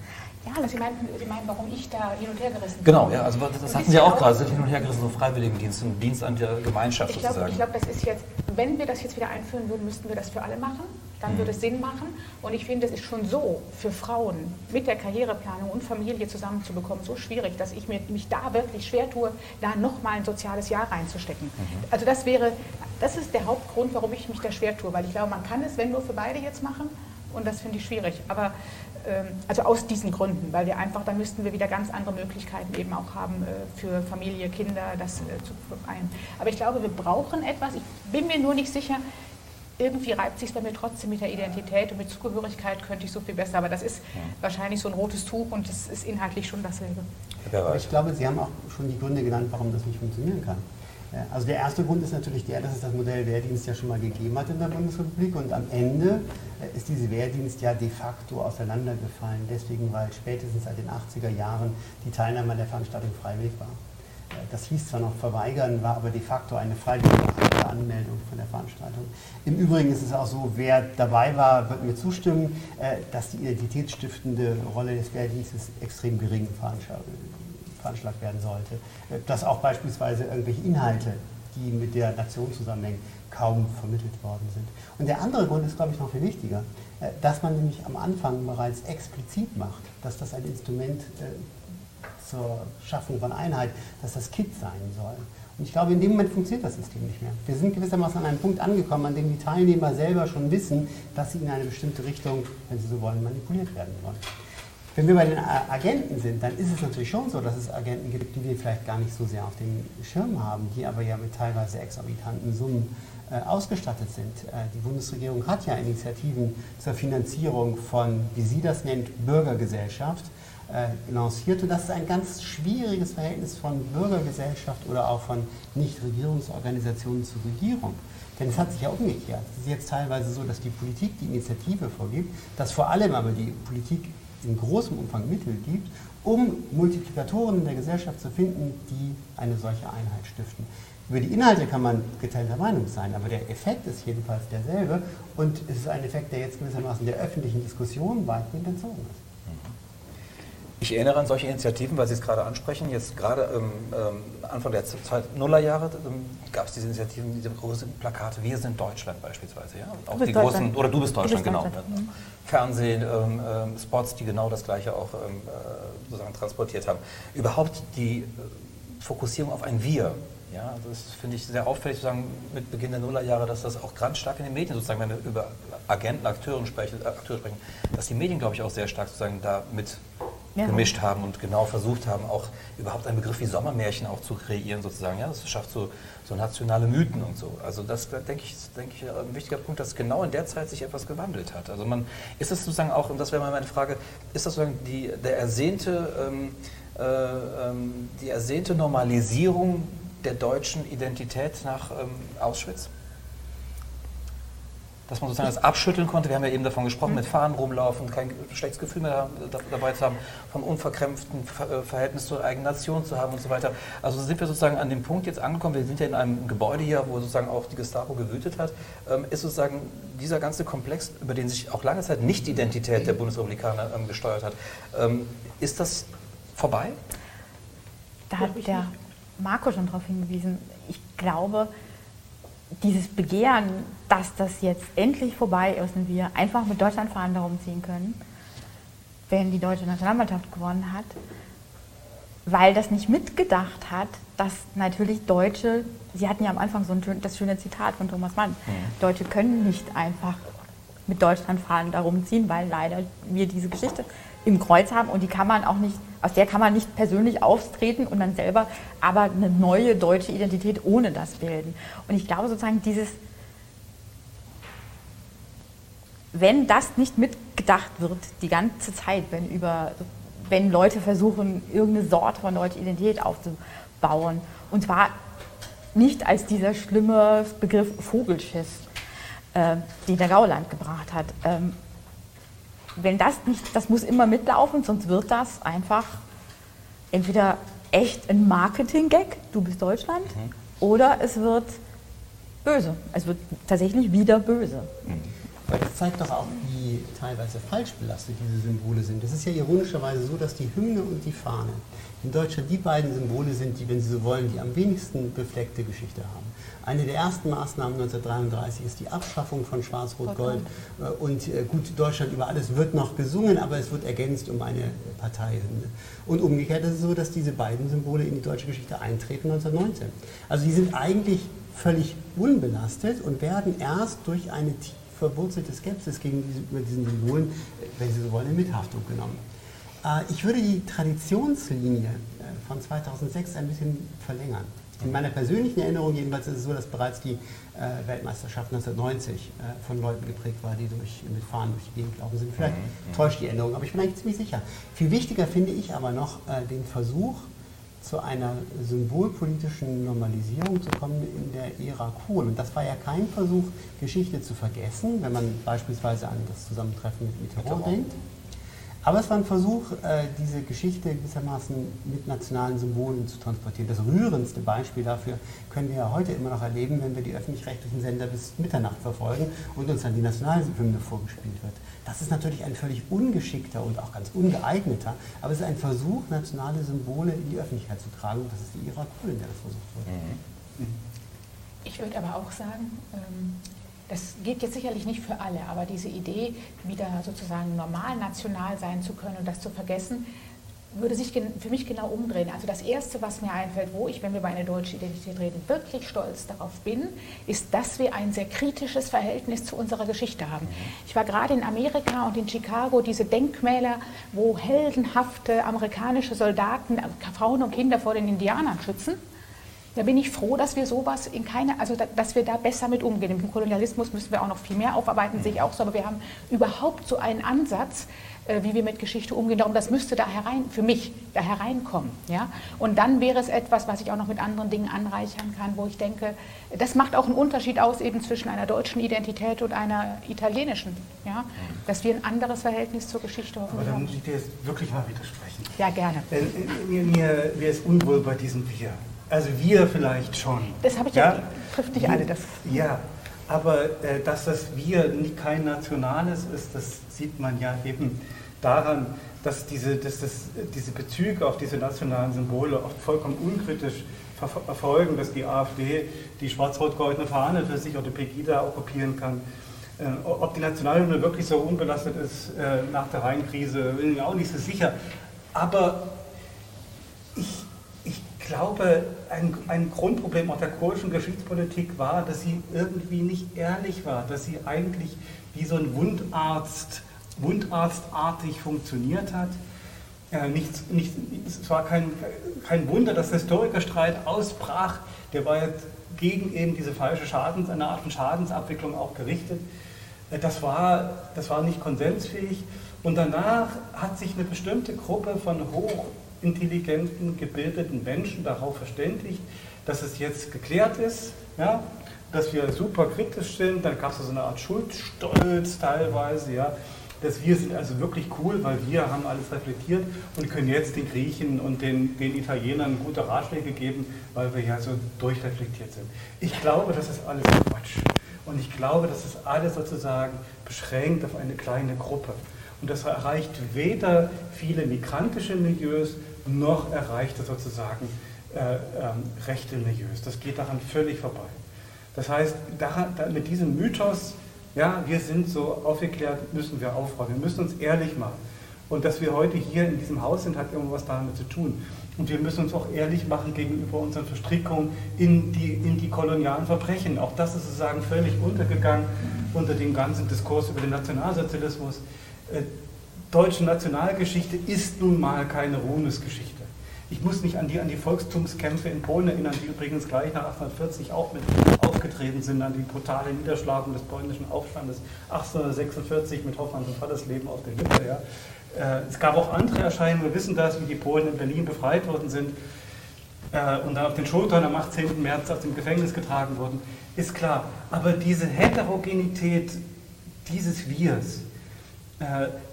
Speaker 5: Ja, also Sie meinen, Sie meinen warum ich da hin und her gerissen bin.
Speaker 1: Genau, ja, also das hatten Sie auch gerade, sind hin und her gerissen, so Freiwilligendienst, ein Dienst an der Gemeinschaft
Speaker 5: ich
Speaker 1: sozusagen.
Speaker 5: ich glaube, das ist jetzt, wenn wir das jetzt wieder einführen würden, müssten wir das für alle machen dann mhm. würde es Sinn machen. Und ich finde, es ist schon so für Frauen mit der Karriereplanung und Familie zusammenzubekommen, so schwierig, dass ich mir, mich da wirklich schwer tue, da nochmal ein soziales Jahr reinzustecken. Mhm. Also das wäre, das ist der Hauptgrund, warum ich mich da schwer tue, weil ich glaube, man kann es, wenn nur für beide jetzt machen. Und das finde ich schwierig. Aber ähm, also aus diesen Gründen, weil wir einfach, dann müssten wir wieder ganz andere Möglichkeiten eben auch haben äh, für Familie, Kinder, das äh, zu vereinen. Aber ich glaube, wir brauchen etwas. Ich bin mir nur nicht sicher, irgendwie reibt sich bei mir trotzdem mit der Identität und mit Zugehörigkeit könnte ich so viel besser. Aber das ist ja. wahrscheinlich so ein rotes Tuch und das ist inhaltlich schon dasselbe.
Speaker 6: Aber ich glaube, Sie haben auch schon die Gründe genannt, warum das nicht funktionieren kann. Also der erste Grund ist natürlich der, dass es das Modell Wehrdienst ja schon mal gegeben hat in der Bundesrepublik und am Ende äh, ist diese Wehrdienst ja de facto auseinandergefallen, deswegen weil spätestens seit den 80er Jahren die Teilnahme an der Veranstaltung freiwillig war. Das hieß zwar noch verweigern, war aber de facto eine freiwillige Anmeldung von der Veranstaltung. Im Übrigen ist es auch so, wer dabei war, wird mir zustimmen, äh, dass die identitätsstiftende Rolle des Wehrdienstes extrem gering veranschlagt werden sollte. Äh, dass auch beispielsweise irgendwelche Inhalte, die mit der Nation zusammenhängen, kaum vermittelt worden sind. Und der andere Grund ist, glaube ich, noch viel wichtiger, äh, dass man nämlich am Anfang bereits explizit macht, dass das ein Instrument zur Schaffung von Einheit, dass das KIT sein soll. Und ich glaube, in dem Moment funktioniert das System nicht mehr. Wir sind gewissermaßen an einem Punkt angekommen, an dem die Teilnehmer selber schon wissen, dass sie in eine bestimmte Richtung, wenn sie so wollen, manipuliert werden wollen. Wenn wir bei den Agenten sind, dann ist es natürlich schon so, dass es Agenten gibt, die wir vielleicht gar nicht so sehr auf dem Schirm haben, die aber ja mit teilweise exorbitanten Summen äh, ausgestattet sind. Äh, die Bundesregierung hat ja Initiativen zur Finanzierung von, wie sie das nennt, Bürgergesellschaft äh, lanciert. Und das ist ein ganz schwieriges Verhältnis von Bürgergesellschaft oder auch von Nichtregierungsorganisationen zur Regierung. Denn es hat sich ja umgekehrt. Es ist jetzt teilweise so, dass die Politik die Initiative vorgibt, dass vor allem aber die Politik in großem Umfang Mittel gibt, um Multiplikatoren in der Gesellschaft zu finden, die eine solche Einheit stiften. Über die Inhalte kann man geteilter Meinung sein, aber der Effekt ist jedenfalls derselbe und es ist ein Effekt, der jetzt gewissermaßen der öffentlichen Diskussion weitgehend entzogen ist.
Speaker 1: Ich erinnere an solche Initiativen, weil Sie es gerade ansprechen. Jetzt gerade ähm, ähm Anfang der Nullerjahre ähm, gab es diese Initiativen, diese großen Plakate. Wir sind Deutschland beispielsweise. Ja? Auch die großen, oder du bist Deutschland, du bist genau. Deutschland. Mhm. Fernsehen, ähm, ähm, Spots, die genau das Gleiche auch äh, sozusagen transportiert haben. Überhaupt die äh, Fokussierung auf ein Wir. Ja, das finde ich sehr auffällig, sozusagen mit Beginn der Nullerjahre, dass das auch ganz stark in den Medien, sozusagen, wenn wir über Agenten, Akteure sprechen, äh, Akteure sprechen, dass die Medien, glaube ich, auch sehr stark sozusagen da mit ja. gemischt haben und genau versucht haben, auch überhaupt einen Begriff wie Sommermärchen auch zu kreieren, sozusagen. Ja, das schafft so, so nationale Mythen und so. Also das denke ich, denke ich, ein wichtiger Punkt, dass genau in der Zeit sich etwas gewandelt hat. Also man ist es sozusagen auch, und das wäre mal meine Frage, ist das sozusagen die, der ersehnte, ähm, äh, ähm, die ersehnte Normalisierung der deutschen Identität nach ähm, Auschwitz? Dass man sozusagen das abschütteln konnte. Wir haben ja eben davon gesprochen, mit Fahnen rumlaufen, kein schlechtes Gefühl mehr dabei zu haben, vom unverkrämpften äh, Verhältnis zur eigenen Nation zu haben und so weiter. Also sind wir sozusagen an dem Punkt jetzt angekommen, wir sind ja in einem Gebäude hier, wo sozusagen auch die Gestapo gewütet hat, ähm, ist sozusagen dieser ganze Komplex, über den sich auch lange Zeit nicht die Identität der Bundesrepublikaner ähm, gesteuert hat, ähm, ist das vorbei?
Speaker 2: Da hat der Marco schon darauf hingewiesen. Ich glaube, dieses Begehren, dass das jetzt endlich vorbei ist und wir einfach mit Deutschland fahren darum ziehen können, wenn die deutsche Nationalmannschaft gewonnen hat, weil das nicht mitgedacht hat, dass natürlich Deutsche, Sie hatten ja am Anfang so ein, das schöne Zitat von Thomas Mann, mhm. Deutsche können nicht einfach mit Deutschland fahren darum ziehen, weil leider wir diese Geschichte im Kreuz haben und die kann man auch nicht, aus der kann man nicht persönlich auftreten und dann selber aber eine neue deutsche Identität ohne das bilden. Und ich glaube sozusagen dieses, wenn das nicht mitgedacht wird die ganze Zeit, wenn über, wenn Leute versuchen, irgendeine Sorte von deutscher Identität aufzubauen, und zwar nicht als dieser schlimme Begriff Vogelschiss, äh, den der Gauland gebracht hat, ähm, wenn das nicht, das muss immer mitlaufen, sonst wird das einfach entweder echt ein Marketing-Gag, du bist Deutschland, mhm. oder es wird böse. Es wird tatsächlich wieder böse.
Speaker 6: Mhm. Weil das zeigt doch auch, wie teilweise falsch belastet diese Symbole sind. Es ist ja ironischerweise so, dass die Hymne und die Fahne in Deutschland die beiden Symbole sind, die, wenn Sie so wollen, die am wenigsten befleckte Geschichte haben. Eine der ersten Maßnahmen 1933 ist die Abschaffung von Schwarz-Rot-Gold. Äh, und äh, gut, Deutschland über alles wird noch gesungen, aber es wird ergänzt um eine Parteihymne. Und umgekehrt ist es so, dass diese beiden Symbole in die deutsche Geschichte eintreten 1919. Also die sind eigentlich völlig unbelastet und werden erst durch eine tief verwurzelte Skepsis gegenüber diesen Symbolen, wenn Sie so wollen, in Mithaftung genommen. Äh, ich würde die Traditionslinie von 2006 ein bisschen verlängern. In meiner persönlichen Erinnerung jedenfalls ist es so, dass bereits die äh, Weltmeisterschaft 1990 äh, von Leuten geprägt war, die durch, mit Fahnen durch die Gegend gelaufen sind. Vielleicht mhm. täuscht die Erinnerung, aber ich bin eigentlich ziemlich sicher. Viel wichtiger finde ich aber noch äh, den Versuch, zu einer symbolpolitischen Normalisierung zu kommen in der Ära Kohl. Und das war ja kein Versuch, Geschichte zu vergessen, wenn man beispielsweise an das Zusammentreffen mit Mitterrand denkt. Aber es war ein Versuch, äh, diese Geschichte gewissermaßen mit nationalen Symbolen zu transportieren. Das rührendste Beispiel dafür können wir ja heute immer noch erleben, wenn wir die öffentlich-rechtlichen Sender bis Mitternacht verfolgen und uns dann die Nationalhymne vorgespielt wird. Das ist natürlich ein völlig ungeschickter und auch ganz ungeeigneter, aber es ist ein Versuch, nationale Symbole in die Öffentlichkeit zu tragen. Und das ist die Ära Kohl, in der das versucht wurde.
Speaker 5: Mhm. Ich würde aber auch sagen, ähm, das geht jetzt sicherlich nicht für alle, aber diese Idee, wieder sozusagen normal national sein zu können und das zu vergessen, würde sich für mich genau umdrehen. Also das Erste, was mir einfällt, wo ich, wenn wir über eine deutsche Identität reden, wirklich stolz darauf bin, ist, dass wir ein sehr kritisches Verhältnis zu unserer Geschichte haben. Ich war gerade in Amerika und in Chicago, diese Denkmäler, wo heldenhafte amerikanische Soldaten Frauen und Kinder vor den Indianern schützen. Da bin ich froh, dass wir sowas in keine, also da, dass wir da besser mit umgehen. Im Kolonialismus müssen wir auch noch viel mehr aufarbeiten, sehe ich auch so, aber wir haben überhaupt so einen Ansatz, äh, wie wir mit Geschichte umgehen. Darum, das müsste da herein, für mich, da hereinkommen. Ja? Und dann wäre es etwas, was ich auch noch mit anderen Dingen anreichern kann, wo ich denke, das macht auch einen Unterschied aus eben zwischen einer deutschen Identität und einer italienischen. Ja? Dass wir ein anderes Verhältnis zur Geschichte
Speaker 3: hoffentlich haben. Aber da muss ich dir jetzt wirklich mal widersprechen.
Speaker 5: Ja, gerne.
Speaker 3: Äh, mir, mir, mir ist unwohl bei diesem Wir. Also wir vielleicht schon.
Speaker 5: Das habe ich ja, ja trifft nicht alle. Das.
Speaker 3: Ja, aber äh, dass das Wir nicht kein nationales ist, das sieht man ja eben daran, dass diese, dass das, diese Bezüge auf diese nationalen Symbole oft vollkommen unkritisch verfolgen, dass die AfD die schwarz-rot-goldene Fahne für sich oder Pegida okkupieren kann. Äh, ob die Nationalhymne wirklich so unbelastet ist äh, nach der Rheinkrise, bin ich auch nicht so sicher. Aber ich, glaube, ein, ein Grundproblem auch der kurischen Geschichtspolitik war, dass sie irgendwie nicht ehrlich war, dass sie eigentlich wie so ein Wundarzt, Wundarztartig funktioniert hat. Äh, nicht, nicht, es war kein, kein Wunder, dass der Historikerstreit ausbrach. Der war jetzt gegen eben diese falsche Schadens, eine Art von Schadensabwicklung auch gerichtet. Äh, das war, das war nicht konsensfähig. Und danach hat sich eine bestimmte Gruppe von hoch intelligenten, gebildeten Menschen darauf verständigt, dass es jetzt geklärt ist, ja, dass wir super kritisch sind. Dann gab es so eine Art Schuldstolz teilweise, ja, dass wir sind also wirklich cool, weil wir haben alles reflektiert und können jetzt den Griechen und den, den Italienern gute Ratschläge geben, weil wir ja so durchreflektiert sind. Ich glaube, das ist alles Quatsch. Und ich glaube, das ist alles sozusagen beschränkt auf eine kleine Gruppe. Und das erreicht weder viele migrantische Milieus, noch erreicht es sozusagen äh, ähm, rechte Milieus. Das geht daran völlig vorbei. Das heißt, da, da, mit diesem Mythos, ja, wir sind so aufgeklärt, müssen wir aufräumen. Wir müssen uns ehrlich machen. Und dass wir heute hier in diesem Haus sind, hat irgendwas damit zu tun. Und wir müssen uns auch ehrlich machen gegenüber unseren Verstrickungen in die, in die kolonialen Verbrechen. Auch das ist sozusagen völlig untergegangen unter dem ganzen Diskurs über den Nationalsozialismus. Äh, deutsche Nationalgeschichte ist nun mal keine Ruhmesgeschichte. Ich muss mich an die, an die Volkstumskämpfe in Polen erinnern, die übrigens gleich nach 1840 auch mit aufgetreten sind, an die brutale Niederschlagung des polnischen Aufstandes 1846 mit Hoffmann und Vatersleben auf der Lippe. Ja. Äh, es gab auch andere Erscheinungen, wir wissen das, wie die Polen in Berlin befreit worden sind äh, und dann auf den Schultern am 18. März aus dem Gefängnis getragen wurden, ist klar. Aber diese Heterogenität dieses Wirs,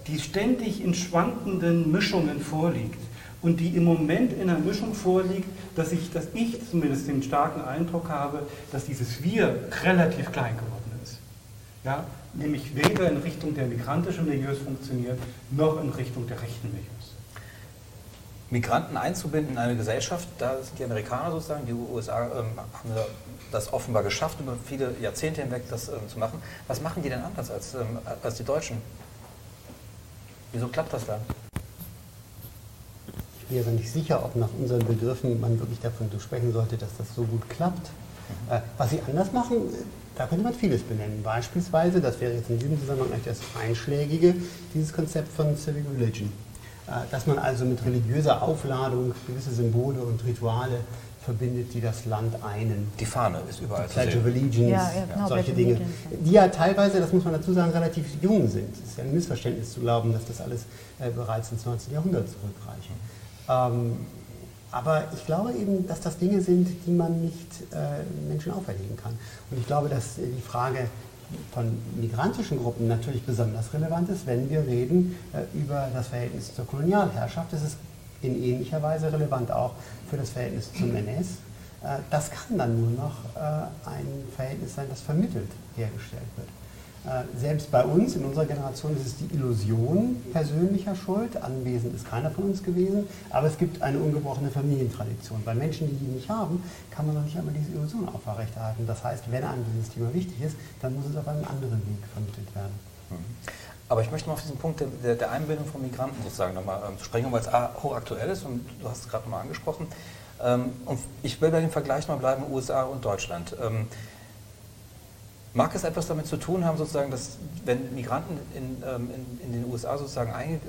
Speaker 3: die ständig in schwankenden Mischungen vorliegt und die im Moment in einer Mischung vorliegt, dass ich, dass ich zumindest den starken Eindruck habe, dass dieses Wir relativ klein geworden ist. Ja? Nämlich weder in Richtung der migrantischen Milieus funktioniert, noch in Richtung der rechten Milieus.
Speaker 1: Migranten einzubinden in eine Gesellschaft, da sind die Amerikaner sozusagen, die USA ähm, haben das offenbar geschafft, über viele Jahrzehnte hinweg das ähm, zu machen. Was machen die denn anders als, ähm, als die Deutschen? Wieso klappt das dann?
Speaker 6: Ich wäre nicht sicher, ob nach unseren Begriffen man wirklich davon sprechen sollte, dass das so gut klappt. Mhm. Äh, was sie anders machen, da könnte man vieles benennen. Beispielsweise, das wäre jetzt in diesem Zusammenhang eigentlich das Einschlägige, dieses Konzept von Civic Religion. Äh, dass man also mit religiöser Aufladung gewisse Symbole und Rituale verbindet, die das Land einen.
Speaker 1: Die Fahne ist überall
Speaker 6: Pledge zu sehen. of Allegiance, ja, ja, genau, solche Dinge, die ja teilweise, das muss man dazu sagen, relativ jung sind. Es ist ja ein Missverständnis zu glauben, dass das alles äh, bereits ins 19. Jahrhundert zurückreicht. Ähm, aber ich glaube eben, dass das Dinge sind, die man nicht äh, Menschen auferlegen kann. Und ich glaube, dass die Frage von migrantischen Gruppen natürlich besonders relevant ist, wenn wir reden äh, über das Verhältnis zur Kolonialherrschaft. Das ist in ähnlicher Weise relevant auch für das Verhältnis zum NS. Äh, das kann dann nur noch äh, ein Verhältnis sein, das vermittelt hergestellt wird. Äh, selbst bei uns, in unserer Generation, ist es die Illusion persönlicher Schuld. Anwesend ist keiner von uns gewesen, aber es gibt eine ungebrochene Familientradition. Bei Menschen, die die nicht haben, kann man noch nicht einmal diese Illusion aufrechterhalten. Das heißt, wenn einem dieses Thema wichtig ist, dann muss es auf einem anderen Weg vermittelt werden.
Speaker 1: Aber ich möchte mal auf diesen Punkt der, der Einbindung von Migranten sozusagen nochmal ähm, sprechen, weil es A, hochaktuell ist und du hast es gerade nochmal angesprochen. Ähm, und ich will bei dem Vergleich mal bleiben, USA und Deutschland. Ähm, Mag es etwas damit zu tun haben, sozusagen, dass wenn Migranten in, ähm, in, in den USA sozusagen ein,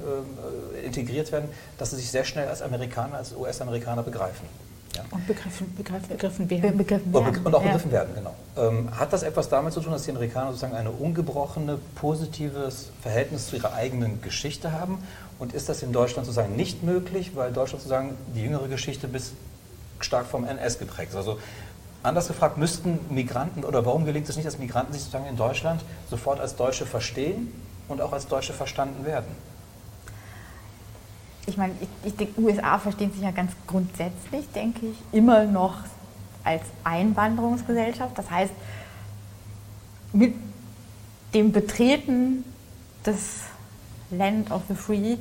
Speaker 1: äh, integriert werden, dass sie sich sehr schnell als Amerikaner, als US-Amerikaner begreifen?
Speaker 5: Ja. Und begriffen, begriffen, begriffen werden. Begriffen
Speaker 1: werden. Und auch begriffen ja. werden, genau. Ähm, hat das etwas damit zu tun, dass die Amerikaner sozusagen ein ungebrochene, positives Verhältnis zu ihrer eigenen Geschichte haben? Und ist das in Deutschland sozusagen nicht möglich, weil Deutschland sozusagen die jüngere Geschichte bis stark vom NS geprägt ist? Also Anders gefragt, müssten Migranten oder warum gelingt es nicht, dass Migranten sich sozusagen in Deutschland sofort als Deutsche verstehen und auch als Deutsche verstanden werden?
Speaker 2: Ich meine, ich, ich denke, USA verstehen sich ja ganz grundsätzlich, denke ich, immer noch als Einwanderungsgesellschaft. Das heißt, mit dem Betreten des Land of the Free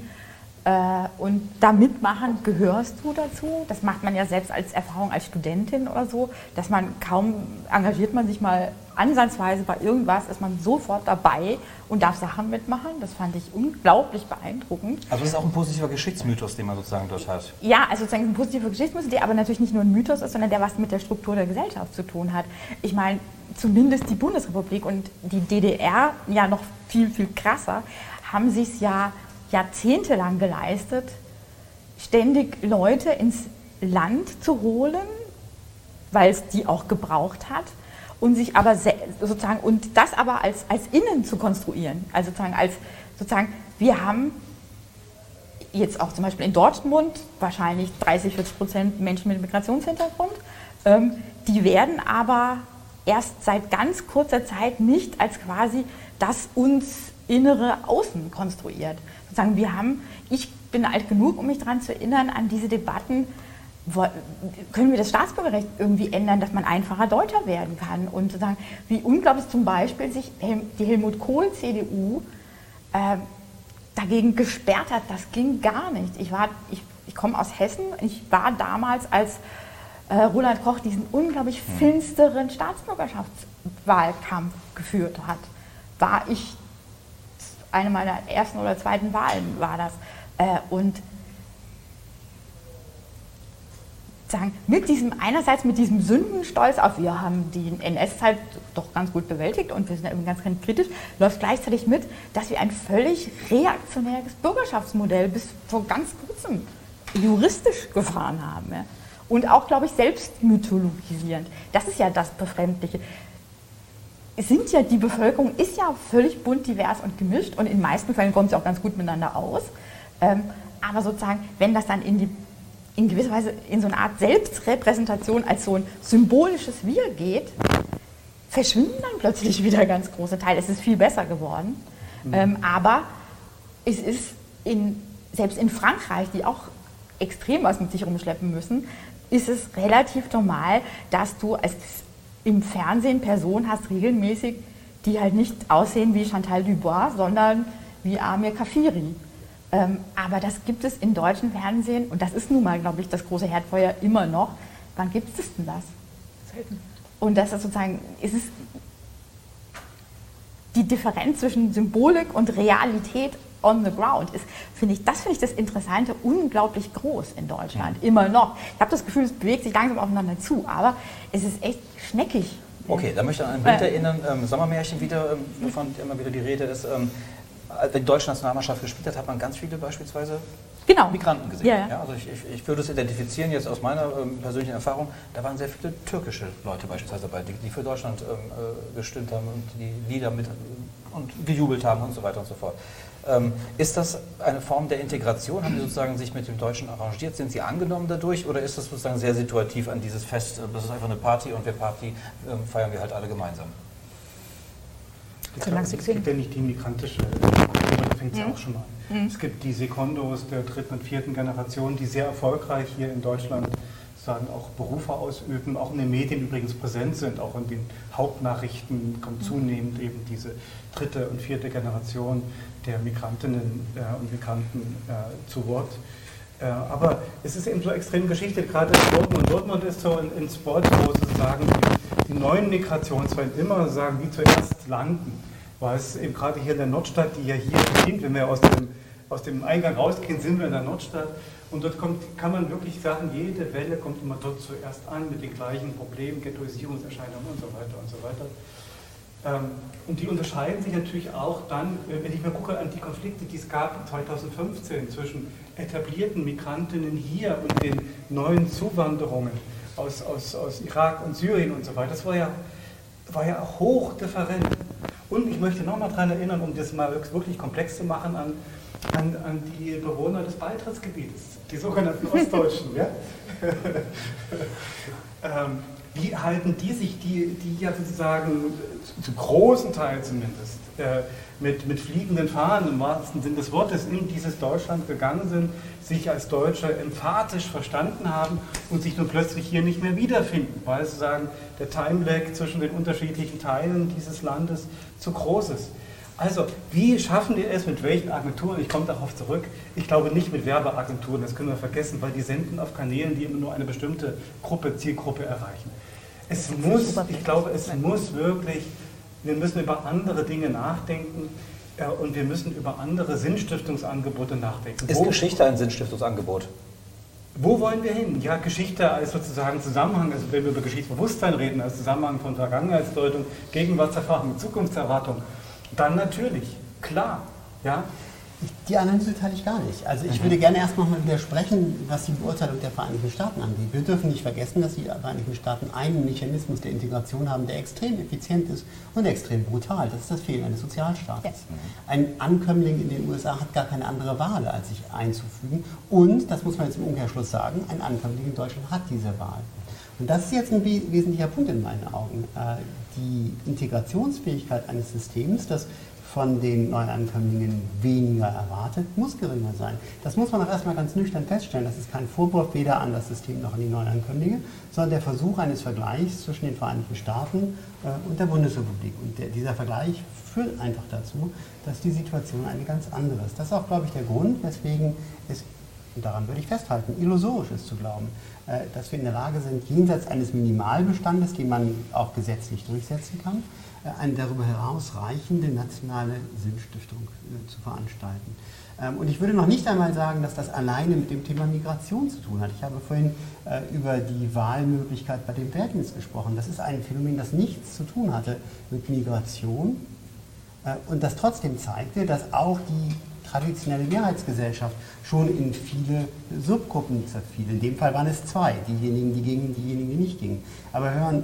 Speaker 2: und da mitmachen gehörst du dazu. Das macht man ja selbst als Erfahrung als Studentin oder so, dass man kaum engagiert man sich mal ansatzweise bei irgendwas, ist man sofort dabei und darf Sachen mitmachen. Das fand ich unglaublich beeindruckend.
Speaker 1: Also das ist auch ein positiver Geschichtsmythos, den man sozusagen dort hat.
Speaker 2: Ja, also sozusagen ein positiver Geschichtsmythos, der aber natürlich nicht nur ein Mythos ist, sondern der was mit der Struktur der Gesellschaft zu tun hat. Ich meine, zumindest die Bundesrepublik und die DDR ja noch viel, viel krasser, haben sich es ja jahrzehntelang geleistet, ständig Leute ins Land zu holen, weil es die auch gebraucht hat und sich aber sozusagen und das aber als, als innen zu konstruieren. Also sozusagen als sozusagen, wir haben jetzt auch zum Beispiel in Dortmund wahrscheinlich 30, 40 Prozent Menschen mit Migrationshintergrund. Ähm, die werden aber erst seit ganz kurzer Zeit nicht als quasi das uns innere Außen konstruiert. Sozusagen, wir haben, ich bin alt genug, um mich daran zu erinnern, an diese Debatten, können wir das Staatsbürgerrecht irgendwie ändern, dass man einfacher Deutscher werden kann und sozusagen, wie unglaublich zum Beispiel sich die Helmut Kohl CDU äh, dagegen gesperrt hat, das ging gar nicht. Ich, ich, ich komme aus Hessen, ich war damals, als äh, Roland Koch diesen unglaublich hm. finsteren Staatsbürgerschaftswahlkampf geführt hat, war ich eine meiner ersten oder zweiten Wahlen war das. Äh, und sagen, mit diesem, einerseits mit diesem Sündenstolz auf, wir haben die NS-Zeit doch ganz gut bewältigt und wir sind irgendwie ganz, ganz kritisch, läuft gleichzeitig mit, dass wir ein völlig reaktionäres Bürgerschaftsmodell bis vor ganz kurzem juristisch gefahren haben. Ja. Und auch, glaube ich, selbst mythologisierend. Das ist ja das Befremdliche sind ja, die Bevölkerung ist ja völlig bunt, divers und gemischt und in den meisten Fällen kommt sie auch ganz gut miteinander aus. Ähm, aber sozusagen, wenn das dann in, die, in gewisser Weise in so eine Art Selbstrepräsentation als so ein symbolisches Wir geht, verschwinden dann plötzlich wieder ganz große Teile. Es ist viel besser geworden. Mhm. Ähm, aber es ist in, selbst in Frankreich, die auch extrem was mit sich rumschleppen müssen, ist es relativ normal, dass du als im Fernsehen Personen hast regelmäßig, die halt nicht aussehen wie Chantal Dubois, sondern wie Amir Kafiri. Ähm, aber das gibt es im deutschen Fernsehen und das ist nun mal, glaube ich, das große Herdfeuer immer noch. Wann gibt es denn das? Selten. Und das ist sozusagen, ist es die Differenz zwischen Symbolik und Realität on the ground ist, finde ich, das finde ich das Interessante, unglaublich groß in Deutschland, mhm. immer noch. Ich habe das Gefühl, es bewegt sich langsam aufeinander zu, aber es ist echt schneckig.
Speaker 1: Okay, da möchte ich an ein Bild erinnern, ähm, Sommermärchen wieder, ähm, wovon immer wieder die Rede ist. Ähm, wenn die deutsche Nationalmannschaft gespielt hat, hat man ganz viele beispielsweise genau. Migranten gesehen. Ja, ja. also ich, ich, ich, würde es identifizieren jetzt aus meiner ähm, persönlichen Erfahrung, da waren sehr viele türkische Leute beispielsweise dabei, die, die für Deutschland ähm, äh, gestimmt haben und die Lieder mit und gejubelt haben und so weiter und so fort. Ähm, ist das eine Form der Integration? Haben Sie sozusagen sich mit dem Deutschen arrangiert? Sind Sie angenommen dadurch? Oder ist das sozusagen sehr situativ an dieses Fest? Äh, das ist einfach eine Party und wir Party ähm, feiern wir halt alle gemeinsam?
Speaker 3: Es gibt ja nicht die migrantische, da fängt es ja mhm. auch schon mal an. Mhm. Es gibt die Sekondos der dritten und vierten Generation, die sehr erfolgreich hier in Deutschland sagen, auch Berufe ausüben, auch in den Medien übrigens präsent sind, auch in den Hauptnachrichten kommt mhm. zunehmend eben diese dritte und vierte Generation der Migrantinnen äh, und Migranten äh, zu Wort. Äh, aber es ist eben so extrem Geschichte, gerade in Dortmund. Dortmund ist so ein, ein Spot, wo sozusagen die, die neuen Migrationswellen immer sagen, wie zuerst landen. Weil es eben gerade hier in der Nordstadt, die ja hier beginnt, wenn wir aus dem, aus dem Eingang rausgehen, sind wir in der Nordstadt. Und dort kommt, kann man wirklich sagen, jede Welle kommt immer dort zuerst an mit den gleichen Problemen, Ghettoisierungserscheinungen und so weiter und so weiter. Ähm, und die unterscheiden sich natürlich auch dann, äh, wenn ich mir gucke an die Konflikte, die es gab 2015 zwischen etablierten Migrantinnen hier und den neuen Zuwanderungen aus, aus, aus Irak und Syrien und so weiter. Das war ja, war ja auch hochdifferent. Und ich möchte nochmal daran erinnern, um das mal wirklich komplex zu machen, an, an, an die Bewohner des Beitrittsgebietes, die sogenannten Ostdeutschen. ja? <laughs> ähm, wie halten die sich, die, die ja sozusagen zu großen Teil zumindest äh, mit, mit fliegenden Fahnen im wahrsten Sinne des Wortes in dieses Deutschland gegangen sind, sich als Deutsche emphatisch verstanden haben und sich nun plötzlich hier nicht mehr wiederfinden, weil sozusagen der Time-Lag zwischen den unterschiedlichen Teilen dieses Landes zu groß ist. Also, wie schaffen wir es, mit welchen Agenturen? Ich komme darauf zurück. Ich glaube nicht mit Werbeagenturen, das können wir vergessen, weil die senden auf Kanälen, die immer nur eine bestimmte Gruppe, Zielgruppe erreichen. Es muss, ich glaube, es muss wirklich, wir müssen über andere Dinge nachdenken äh, und wir müssen über andere Sinnstiftungsangebote nachdenken.
Speaker 1: Ist Wo, Geschichte ein Sinnstiftungsangebot?
Speaker 3: Wo wollen wir hin? Ja, Geschichte als sozusagen Zusammenhang, also wenn wir über Geschichtsbewusstsein reden, als Zusammenhang von Vergangenheitsdeutung, Gegenwartserfahrung, Zukunftserwartung, dann natürlich, klar. Ja,
Speaker 6: die Analyse teile ich gar nicht. Also ich mhm. würde gerne erst nochmal widersprechen, was die Beurteilung der Vereinigten Staaten angeht. Wir dürfen nicht vergessen, dass die Vereinigten Staaten einen Mechanismus der Integration haben, der extrem effizient ist und extrem brutal. Das ist das Fehlen eines Sozialstaates. Yes. Ein Ankömmling in den USA hat gar keine andere Wahl, als sich einzufügen. Und, das muss man jetzt im Umkehrschluss sagen, ein Ankömmling in Deutschland hat diese Wahl. Und das ist jetzt ein wesentlicher Punkt in meinen Augen. Äh, die Integrationsfähigkeit eines Systems, das von den Neuankömmlingen weniger erwartet, muss geringer sein. Das muss man auch erstmal ganz nüchtern feststellen. Das ist kein Vorwurf weder an das System noch an die Neuankömmlinge, sondern der Versuch eines Vergleichs zwischen den Vereinigten Staaten äh, und der Bundesrepublik. Und der, dieser Vergleich führt einfach dazu, dass die Situation eine ganz andere ist. Das ist auch, glaube ich, der Grund, weswegen es, und daran würde ich festhalten, illusorisch ist zu glauben, äh, dass wir in der Lage sind, jenseits eines Minimalbestandes, den man auch gesetzlich durchsetzen kann, eine darüber hinausreichende nationale Sinnstiftung äh, zu veranstalten. Ähm, und ich würde noch nicht einmal sagen, dass das alleine mit dem Thema Migration zu tun hat. Ich habe vorhin äh, über die Wahlmöglichkeit bei dem Wehrdienst gesprochen. Das ist ein Phänomen, das nichts zu tun hatte mit Migration und das trotzdem zeigte, dass auch die traditionelle Mehrheitsgesellschaft schon in viele Subgruppen zerfiel. In dem Fall waren es zwei, diejenigen, die gingen, diejenigen, die nicht gingen. Aber wenn man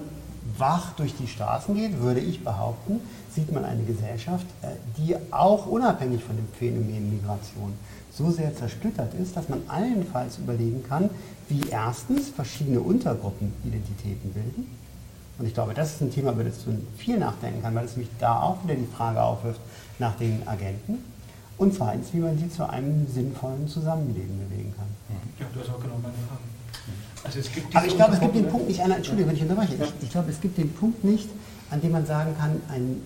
Speaker 6: wach durch die Straßen geht, würde ich behaupten, sieht man eine Gesellschaft, äh, die auch unabhängig von dem Phänomen Migration so sehr zersplittert ist, dass man allenfalls überlegen kann, wie erstens verschiedene Untergruppen Identitäten bilden. Und ich glaube, das ist ein Thema, über das man viel nachdenken kann, weil es mich da auch wieder die Frage aufwirft nach den Agenten. Und zweitens, wie man sie zu einem sinnvollen Zusammenleben bewegen kann.
Speaker 3: Ja, du hast auch genau meine Frage.
Speaker 6: Also Aber ich glaube, es gibt den Punkt nicht, an, Entschuldigung, wenn ich unterbreche, ich, ich glaube, es gibt den Punkt nicht, an dem man sagen kann, einen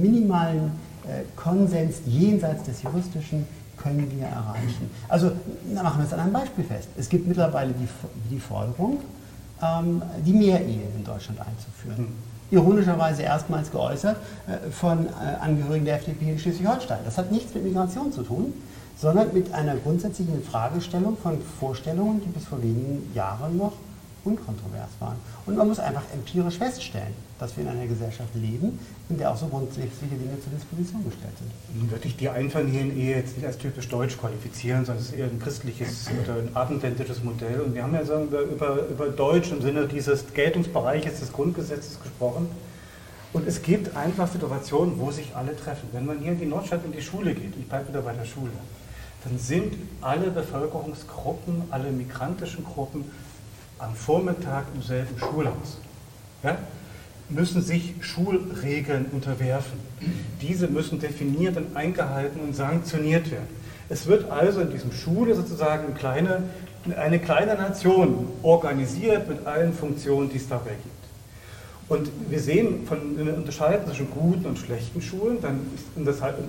Speaker 6: minimalen äh, Konsens jenseits des Juristischen können wir erreichen. Also machen wir es an einem Beispiel fest. Es gibt mittlerweile die, die Forderung, ähm, die Mehrehe in Deutschland einzuführen. Hm. Ironischerweise erstmals geäußert äh, von äh, Angehörigen der FDP in Schleswig-Holstein. Das hat nichts mit Migration zu tun, sondern mit einer grundsätzlichen Fragestellung von Vorstellungen, die bis vor wenigen Jahren noch unkontrovers waren. Und man muss einfach empirisch feststellen, dass wir in einer Gesellschaft leben, in der auch so grundsätzliche Dinge zur Disposition gestellt sind.
Speaker 3: Nun würde ich die Einfamilienehe jetzt nicht als typisch deutsch qualifizieren, sondern es ist eher ein christliches oder ein abendländisches Modell. Und wir haben ja sagen wir, über, über Deutsch im Sinne dieses Geltungsbereiches des Grundgesetzes gesprochen. Und es gibt einfach Situationen, wo sich alle treffen. Wenn man hier in die Nordstadt in die Schule geht, ich bleibe wieder bei der Schule, dann sind alle Bevölkerungsgruppen, alle migrantischen Gruppen am Vormittag im selben Schulhaus. Ja? müssen sich Schulregeln unterwerfen. Diese müssen definiert und eingehalten und sanktioniert werden. Es wird also in diesem Schule sozusagen eine kleine, eine kleine Nation organisiert mit allen Funktionen, die es dabei gibt. Und wir sehen von wir unterscheiden zwischen guten und schlechten Schulen, dann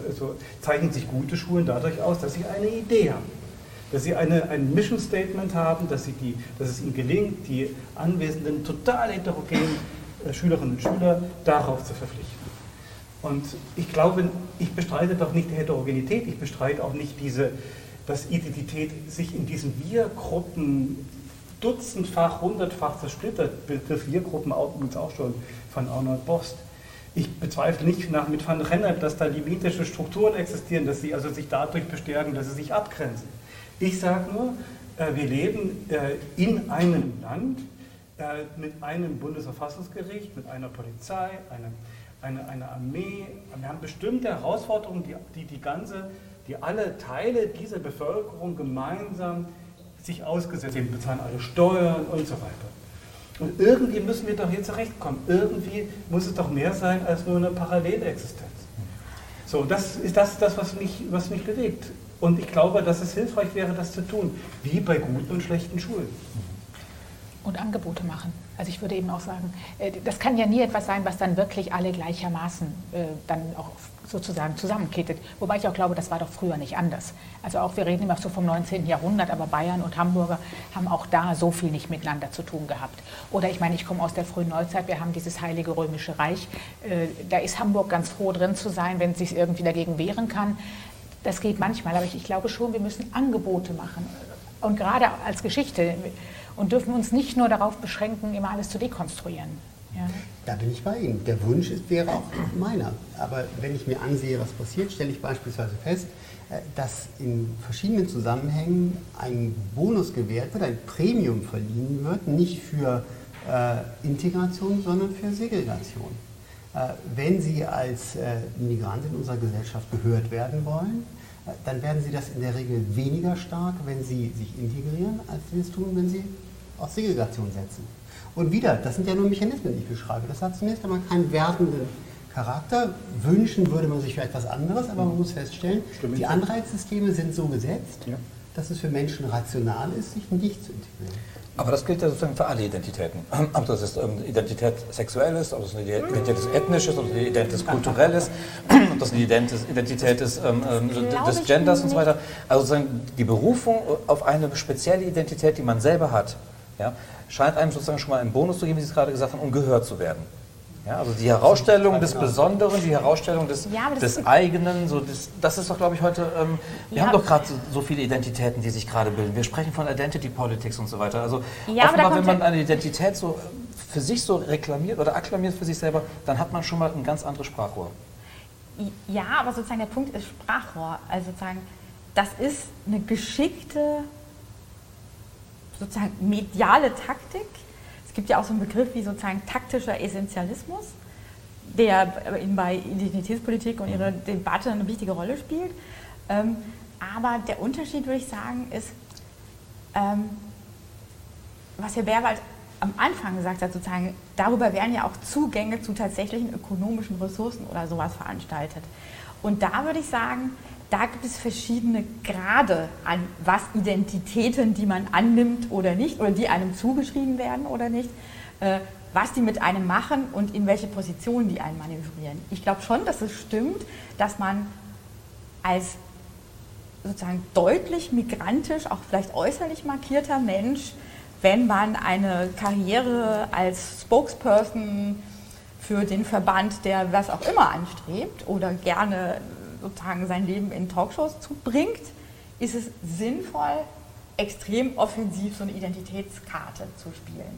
Speaker 3: also zeichnen sich gute Schulen dadurch aus, dass sie eine Idee haben. Dass sie eine, ein Mission Statement haben, dass, sie die, dass es ihnen gelingt, die Anwesenden total heterogen äh, Schülerinnen und Schüler darauf zu verpflichten. Und ich glaube, ich bestreite doch nicht die Heterogenität, ich bestreite auch nicht diese, dass Identität sich in diesen Wir-Gruppen dutzendfach, hundertfach zersplittert, Begriff Wir-Gruppen übrigens auch schon von Arnold Bost. Ich bezweifle nicht nach, mit Van Rennert, dass da limitische Strukturen existieren, dass sie also sich dadurch bestärken, dass sie sich abgrenzen. Ich sage nur, äh, wir leben äh, in einem Land äh, mit einem Bundesverfassungsgericht, mit einer Polizei, einer eine, eine Armee. Wir haben bestimmte Herausforderungen, die, die, die, ganze, die alle Teile dieser Bevölkerung gemeinsam sich ausgesetzt haben, bezahlen alle Steuern und so weiter. Und irgendwie müssen wir doch hier zurechtkommen. Irgendwie muss es doch mehr sein als nur eine Parallelexistenz. So, das ist das, das was, mich, was mich bewegt. Und ich glaube, dass es hilfreich wäre, das zu tun, wie bei guten und schlechten Schulen.
Speaker 5: Und Angebote machen. Also ich würde eben auch sagen, äh, das kann ja nie etwas sein, was dann wirklich alle gleichermaßen äh, dann auch sozusagen zusammenkittet. Wobei ich auch glaube, das war doch früher nicht anders. Also auch, wir reden immer so vom 19. Jahrhundert, aber Bayern und Hamburger haben auch da so viel nicht miteinander zu tun gehabt. Oder ich meine, ich komme aus der frühen Neuzeit, wir haben dieses Heilige Römische Reich. Äh, da ist Hamburg ganz froh drin zu sein, wenn es sich irgendwie dagegen wehren kann. Das geht manchmal, aber ich, ich glaube schon, wir müssen Angebote machen. Und gerade als Geschichte und dürfen uns nicht nur darauf beschränken, immer alles zu dekonstruieren.
Speaker 6: Ja. Da bin ich bei Ihnen. Der Wunsch ist, wäre auch meiner. Aber wenn ich mir ansehe, was passiert, stelle ich beispielsweise fest, äh, dass in verschiedenen Zusammenhängen ein Bonus gewährt wird, ein Premium verliehen wird, nicht für äh, Integration, sondern für Segregation. Äh, wenn Sie als äh, Migrant in unserer Gesellschaft gehört werden wollen, dann werden Sie das in der Regel weniger stark, wenn Sie sich integrieren, als Sie es tun, wenn Sie auf Segregation setzen. Und wieder, das sind ja nur Mechanismen, die ich beschreibe. Das hat zunächst einmal keinen wertenden Charakter. Wünschen würde man sich für etwas anderes, aber man muss feststellen, Stimmt. die Anreizsysteme sind so gesetzt, ja. dass es für Menschen rational ist, sich nicht zu integrieren.
Speaker 1: Aber das gilt ja sozusagen für alle Identitäten. <clears throat> Ob das ist eine Identität sexuell ist, ob das eine Identität ist ethnisch ist, ob das eine Identität kulturell ist, <clears throat> ob das eine Identität ist ähm, ähm des Genders und so weiter. Also sozusagen die Berufung auf eine spezielle Identität, die man selber hat, ja, scheint einem sozusagen schon mal einen Bonus zu geben, wie Sie es gerade gesagt haben, um gehört zu werden. Ja, also die Herausstellung des Besonderen, die Herausstellung des, ja, des eigenen, so das, das ist doch, glaube ich, heute, ähm, wir ja. haben doch gerade so, so, viele Identitäten, die sich gerade bilden. Wir sprechen von Identity Politics und so weiter. Also ja, offenbar, wenn man eine Identität so für sich so reklamiert oder akklamiert für sich selber, dann hat man schon mal ein ganz anderes Sprachrohr.
Speaker 2: Ja, aber sozusagen der Punkt ist Sprachrohr. Also sozusagen, das ist eine geschickte sozusagen mediale Taktik. Es gibt ja auch so einen Begriff wie sozusagen taktischer Essentialismus, der bei Identitätspolitik und ihrer Debatte eine wichtige Rolle spielt. Ähm, aber der Unterschied, würde ich sagen, ist, ähm, was Herr Berwald am Anfang gesagt hat, sozusagen, darüber werden ja auch Zugänge zu tatsächlichen ökonomischen Ressourcen oder sowas veranstaltet. Und da würde ich sagen, da gibt es verschiedene Grade an was Identitäten, die man annimmt oder nicht, oder die einem zugeschrieben werden oder nicht, äh, was die mit einem machen und in welche Position die einen manövrieren. Ich glaube schon, dass es stimmt, dass man als sozusagen deutlich migrantisch, auch vielleicht äußerlich markierter Mensch, wenn man eine Karriere als Spokesperson für den Verband, der was auch immer anstrebt oder gerne sozusagen sein Leben in Talkshows zubringt, ist es sinnvoll, extrem offensiv so eine Identitätskarte zu spielen.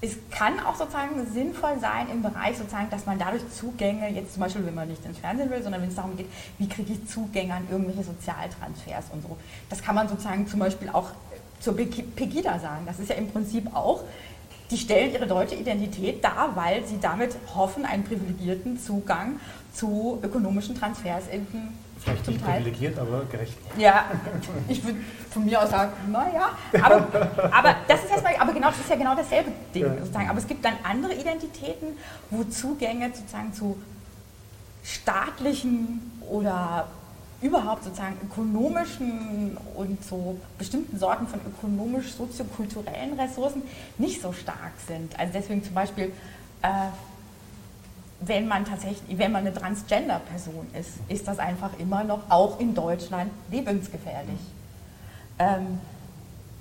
Speaker 2: Es kann auch sozusagen sinnvoll sein im Bereich sozusagen, dass man dadurch Zugänge, jetzt zum Beispiel, wenn man nicht ins Fernsehen will, sondern wenn es darum geht, wie kriege ich Zugänge an irgendwelche Sozialtransfers und so. Das kann man sozusagen zum Beispiel auch zur Pegida sagen. Das ist ja im Prinzip auch, die stellen ihre deutsche Identität dar, weil sie damit hoffen, einen privilegierten Zugang zu ökonomischen Transfers in
Speaker 3: Vielleicht nicht Teil. privilegiert, aber gerecht.
Speaker 2: Ja, ich würde von mir aus sagen, naja, aber, aber das ist erstmal, aber genau, das ist ja genau dasselbe Ding ja. sozusagen. Aber es gibt dann andere Identitäten, wo Zugänge sozusagen zu staatlichen oder überhaupt sozusagen ökonomischen und so bestimmten Sorten von ökonomisch-soziokulturellen Ressourcen nicht so stark sind. Also deswegen zum Beispiel äh, wenn man tatsächlich, wenn man eine Transgender-Person ist, ist das einfach immer noch auch in Deutschland lebensgefährlich. Ähm,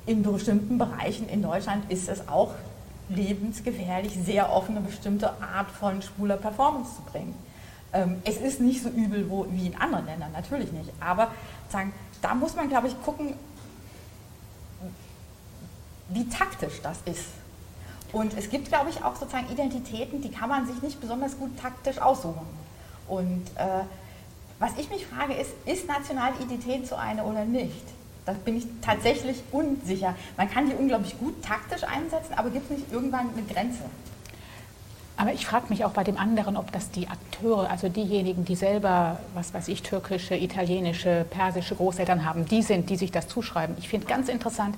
Speaker 2: in bestimmten Bereichen in Deutschland ist es auch lebensgefährlich, sehr offen eine bestimmte Art von schwuler Performance zu bringen. Ähm, es ist nicht so übel wo, wie in anderen Ländern, natürlich nicht. Aber sagen, da muss man, glaube ich, gucken, wie taktisch das ist. Und es gibt, glaube ich, auch sozusagen Identitäten, die kann man sich nicht besonders gut taktisch aussuchen. Und äh, was ich mich frage, ist, ist nationale Identität so eine oder nicht? Da bin ich tatsächlich unsicher. Man kann die unglaublich gut taktisch einsetzen, aber gibt es nicht irgendwann eine Grenze?
Speaker 5: Aber ich frage mich auch bei dem anderen, ob das die Akteure, also diejenigen, die selber, was weiß ich, türkische, italienische, persische Großeltern haben, die sind, die sich das zuschreiben. Ich finde ganz interessant,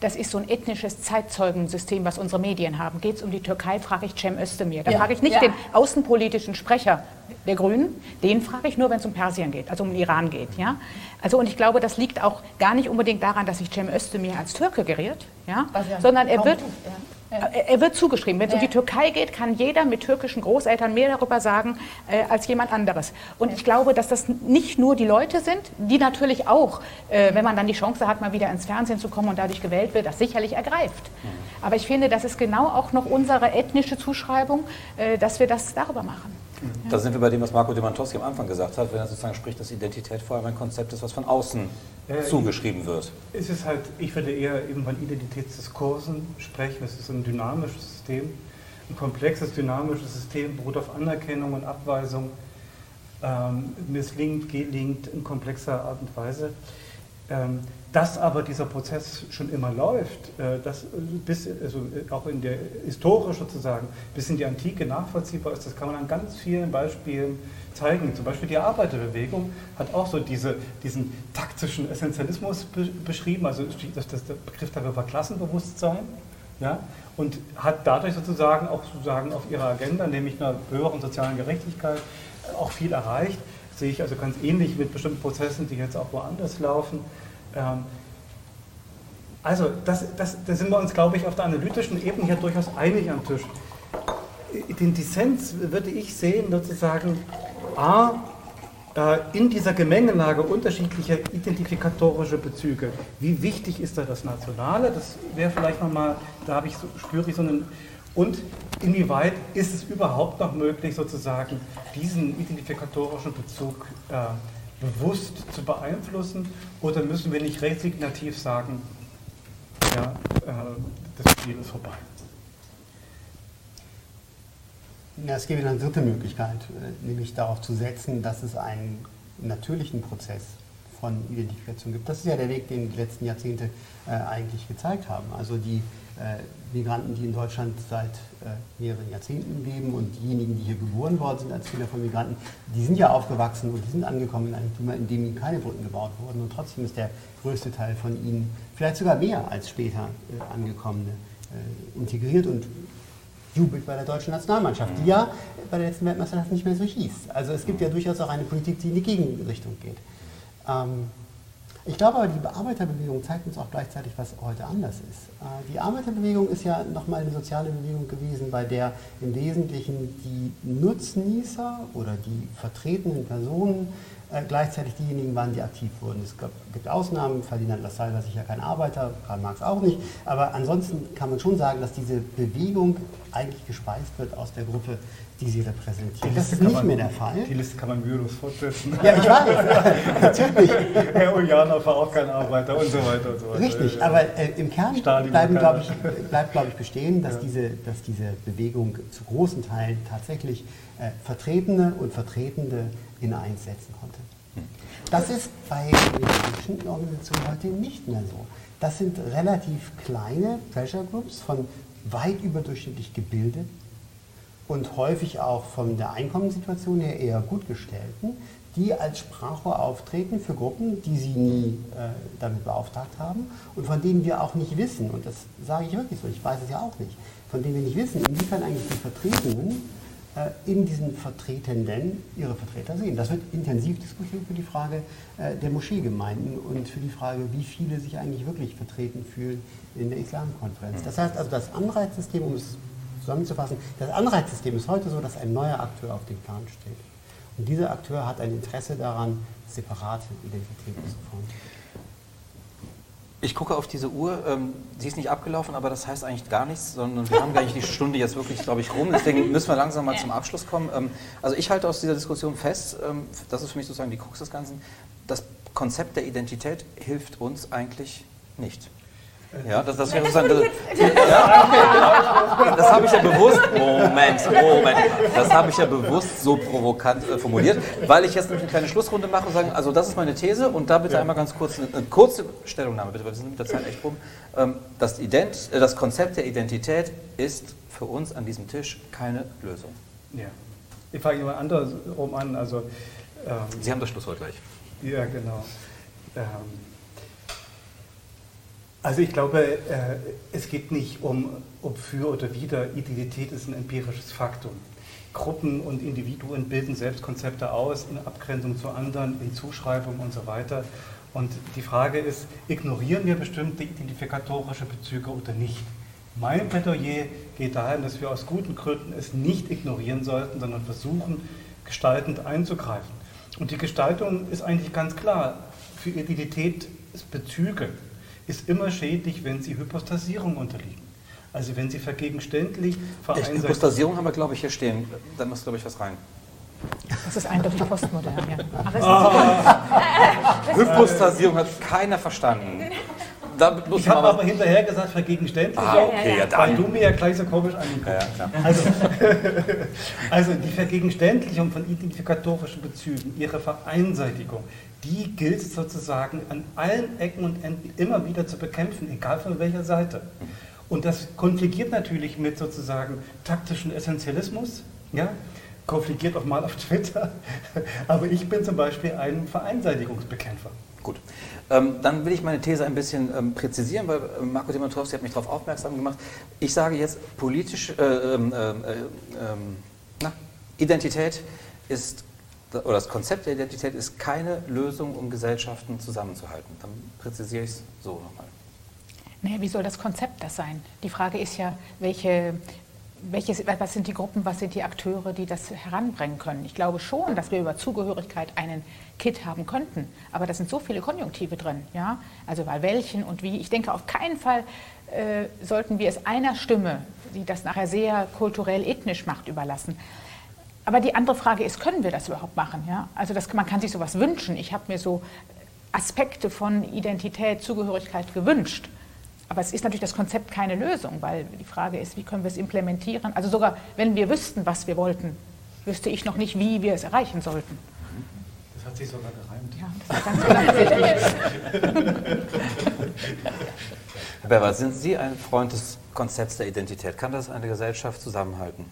Speaker 5: das ist so ein ethnisches Zeitzeugensystem, was unsere Medien haben. Geht es um die Türkei, frage ich Cem Özdemir. Da ja, frage ich nicht ja. den außenpolitischen Sprecher der Grünen, den frage ich nur, wenn es um Persien geht, also um den Iran geht. Ja? Also, und ich glaube, das liegt auch gar nicht unbedingt daran, dass sich Cem Özdemir als Türke geriert, ja? sondern er wird, er wird zugeschrieben. Wenn es um die Türkei geht, kann jeder mit türkischen Großeltern mehr darüber sagen äh, als jemand anderes. Und ich glaube, dass das nicht nur die Leute sind, die natürlich auch, äh, wenn man dann die Chance hat, mal wieder ins Fernsehen zu kommen und dadurch gewählt wird, das sicherlich ergreift. Mhm. Aber ich finde, das ist genau auch noch unsere ethnische Zuschreibung, äh, dass wir das darüber machen.
Speaker 1: Mhm. Da sind wir bei dem, was Marco Demantowski am Anfang gesagt hat, wenn er sozusagen spricht, dass Identität vor allem ein Konzept ist, was von außen äh, zugeschrieben wird.
Speaker 3: Es ist halt, ich würde eher eben von Identitätsdiskursen sprechen. Es ist ein dynamisches System, ein komplexes dynamisches System, beruht auf Anerkennung und Abweisung, ähm, misslingt, gelingt in komplexer Art und Weise. Ähm, dass aber dieser Prozess schon immer läuft, äh, dass bis, also auch in der historisch sozusagen, bis in die Antike nachvollziehbar ist, das kann man an ganz vielen Beispielen zeigen. Zum Beispiel die Arbeiterbewegung hat auch so diese, diesen taktischen Essentialismus be beschrieben, also das, das, der Begriff dafür war Klassenbewusstsein. Ja, und hat dadurch sozusagen auch sozusagen auf ihrer Agenda, nämlich einer höheren sozialen Gerechtigkeit, auch viel erreicht. Sehe ich also ganz ähnlich mit bestimmten Prozessen, die jetzt auch woanders laufen. Ähm, also, das, das, da sind wir uns, glaube ich, auf der analytischen Ebene hier durchaus einig am Tisch. Den Dissens würde ich sehen, sozusagen, A, äh, in dieser Gemengelage unterschiedlicher identifikatorischer Bezüge. Wie wichtig ist da das Nationale? Das wäre vielleicht nochmal, da habe ich so, spüre ich so einen. Und inwieweit ist es überhaupt noch möglich, sozusagen diesen identifikatorischen Bezug äh, bewusst zu beeinflussen oder müssen wir nicht resignativ sagen, ja, äh, das Spiel ist vorbei?
Speaker 6: Ja, es gäbe eine dritte Möglichkeit, äh, nämlich darauf zu setzen, dass es einen natürlichen Prozess von Identifikation gibt. Das ist ja der Weg, den die letzten Jahrzehnte äh, eigentlich gezeigt haben. Also die äh, Migranten, die in Deutschland seit äh, mehreren Jahrzehnten leben und diejenigen, die hier geboren worden sind als Kinder von Migranten, die sind ja aufgewachsen und die sind angekommen in einem Klima, in dem ihnen keine Brücken gebaut wurden und trotzdem ist der größte Teil von ihnen, vielleicht sogar mehr als später äh, angekommene, äh, integriert und jubelt bei der deutschen Nationalmannschaft, die ja bei der letzten Weltmeisterschaft nicht mehr so hieß. Also es gibt ja durchaus auch eine Politik, die in die Gegenrichtung geht. Ähm, ich glaube aber, die Arbeiterbewegung zeigt uns auch gleichzeitig, was heute anders ist. Äh, die Arbeiterbewegung ist ja nochmal eine soziale Bewegung gewesen, bei der im Wesentlichen die Nutznießer oder die vertretenen Personen äh, gleichzeitig diejenigen waren, die aktiv wurden. Es gab, gibt Ausnahmen, Ferdinand Lassalle war sicher kein Arbeiter, Karl Marx auch nicht, aber ansonsten kann man schon sagen, dass diese Bewegung eigentlich gespeist wird aus der Gruppe, die sie repräsentiert.
Speaker 3: Das ist nicht man, mehr der Fall. Die Liste kann man mühelos fortsetzen.
Speaker 6: Ja, ich weiß, <laughs> natürlich.
Speaker 3: Herr Ujana war auch kein Arbeiter und so weiter und so weiter.
Speaker 6: Richtig, aber äh, im Kern bleiben, glaub ich, bleibt, glaube ich, bestehen, dass, ja. diese, dass diese Bewegung zu großen Teilen tatsächlich äh, Vertretene und Vertretende in eins setzen konnte. Das ist bei bestimmten Organisationen heute nicht mehr so. Das sind relativ kleine Pressure Groups von weit überdurchschnittlich gebildet und häufig auch von der Einkommenssituation her eher gut gestellten, die als Sprachrohr auftreten für Gruppen, die sie nie äh, damit beauftragt haben und von denen wir auch nicht wissen, und das sage ich wirklich so, ich weiß es ja auch nicht, von denen wir nicht wissen, inwiefern eigentlich die Vertretenen in diesen Vertretenden ihre Vertreter sehen. Das wird intensiv diskutiert für die Frage äh, der Moscheegemeinden und für die Frage, wie viele sich eigentlich wirklich vertreten fühlen in der Islamkonferenz. Das heißt also, das Anreizsystem, um es zusammenzufassen, das Anreizsystem ist heute so, dass ein neuer Akteur auf dem Plan steht. Und dieser Akteur hat ein Interesse daran, separate Identitäten zu formen.
Speaker 1: Ich gucke auf diese Uhr, ähm, sie ist nicht abgelaufen, aber das heißt eigentlich gar nichts, sondern wir haben gar nicht die Stunde jetzt wirklich, glaube ich, rum. Deswegen <laughs> müssen wir langsam mal zum Abschluss kommen. Ähm, also ich halte aus dieser Diskussion fest, ähm, das ist für mich sozusagen die Krux des Ganzen, das Konzept der Identität hilft uns eigentlich nicht. Ja, das, das wäre. Das, <laughs> ja, okay, genau. das habe ich ja bewusst. Moment, Moment. Das habe ich ja bewusst so provokant äh, formuliert, weil ich jetzt eine kleine Schlussrunde mache und sage, also das ist meine These und da bitte ja. einmal ganz kurz eine, eine, kurze Stellungnahme, bitte, weil wir sind mit der Zeit echt rum. Ähm, das, Ident, äh, das Konzept der Identität ist für uns an diesem Tisch keine Lösung.
Speaker 3: Ja. Ich fange mal andersrum an. Also,
Speaker 1: ähm, Sie haben das Schlusswort gleich.
Speaker 3: Ja, genau. Ähm, also ich glaube, äh, es geht nicht um, ob für oder wider. Identität ist ein empirisches Faktum. Gruppen und Individuen bilden Selbstkonzepte aus in Abgrenzung zu anderen, in Zuschreibung und so weiter. Und die Frage ist, ignorieren wir bestimmte identifikatorische Bezüge oder nicht? Mein Plädoyer geht dahin, dass wir aus guten Gründen es nicht ignorieren sollten, sondern versuchen, gestaltend einzugreifen. Und die Gestaltung ist eigentlich ganz klar. Für Identität ist Bezüge ist immer schädlich, wenn sie Hypostasierung unterliegen. Also wenn sie vergegenständlich
Speaker 1: vereinseitigen. Hypostasierung haben wir, glaube ich, hier stehen. Da muss, glaube ich, was rein.
Speaker 5: Das ist eindeutig postmodern, ja.
Speaker 1: Ah. <laughs> Hypostasierung hat keiner verstanden.
Speaker 3: ich habe aber hinterher gesagt, vergegenständlich. Ah, okay, ja, dann. Weil du mir ja gleich so komisch angeguckt ja, ja, also, <laughs> also die Vergegenständlichung von identifikatorischen Bezügen, ihre Vereinseitigung, die gilt sozusagen an allen Ecken und Enden immer wieder zu bekämpfen, egal von welcher Seite. Und das konfligiert natürlich mit sozusagen taktischen Essentialismus, ja, konfligiert auch mal auf Twitter, <laughs> aber ich bin zum Beispiel ein Vereinseitigungsbekämpfer.
Speaker 1: Gut. Ähm, dann will ich meine These ein bisschen ähm, präzisieren, weil äh, Marco Demontrowski hat mich darauf aufmerksam gemacht. Ich sage jetzt, politisch, äh, ähm, äh, ähm, na, Identität ist oder das Konzept der Identität ist keine Lösung, um Gesellschaften zusammenzuhalten. Dann präzisiere ich es so nochmal.
Speaker 5: Naja, wie soll das Konzept das sein? Die Frage ist ja, welche, welches, was sind die Gruppen, was sind die Akteure, die das heranbringen können? Ich glaube schon, dass wir über Zugehörigkeit einen Kit haben könnten, aber da sind so viele Konjunktive drin, ja? Also weil welchen und wie. Ich denke, auf keinen Fall äh, sollten wir es einer Stimme, die das nachher sehr kulturell ethnisch macht, überlassen. Aber die andere Frage ist, können wir das überhaupt machen? Ja? Also das, man kann sich sowas wünschen. Ich habe mir so Aspekte von Identität, Zugehörigkeit gewünscht. Aber es ist natürlich das Konzept keine Lösung, weil die Frage ist, wie können wir es implementieren? Also sogar wenn wir wüssten, was wir wollten, wüsste ich noch nicht, wie wir es erreichen sollten.
Speaker 3: Das hat sich sogar gereimt.
Speaker 5: Ja, das war ganz
Speaker 1: Herr Berber, sind Sie ein Freund des Konzepts der Identität? Kann das eine Gesellschaft zusammenhalten?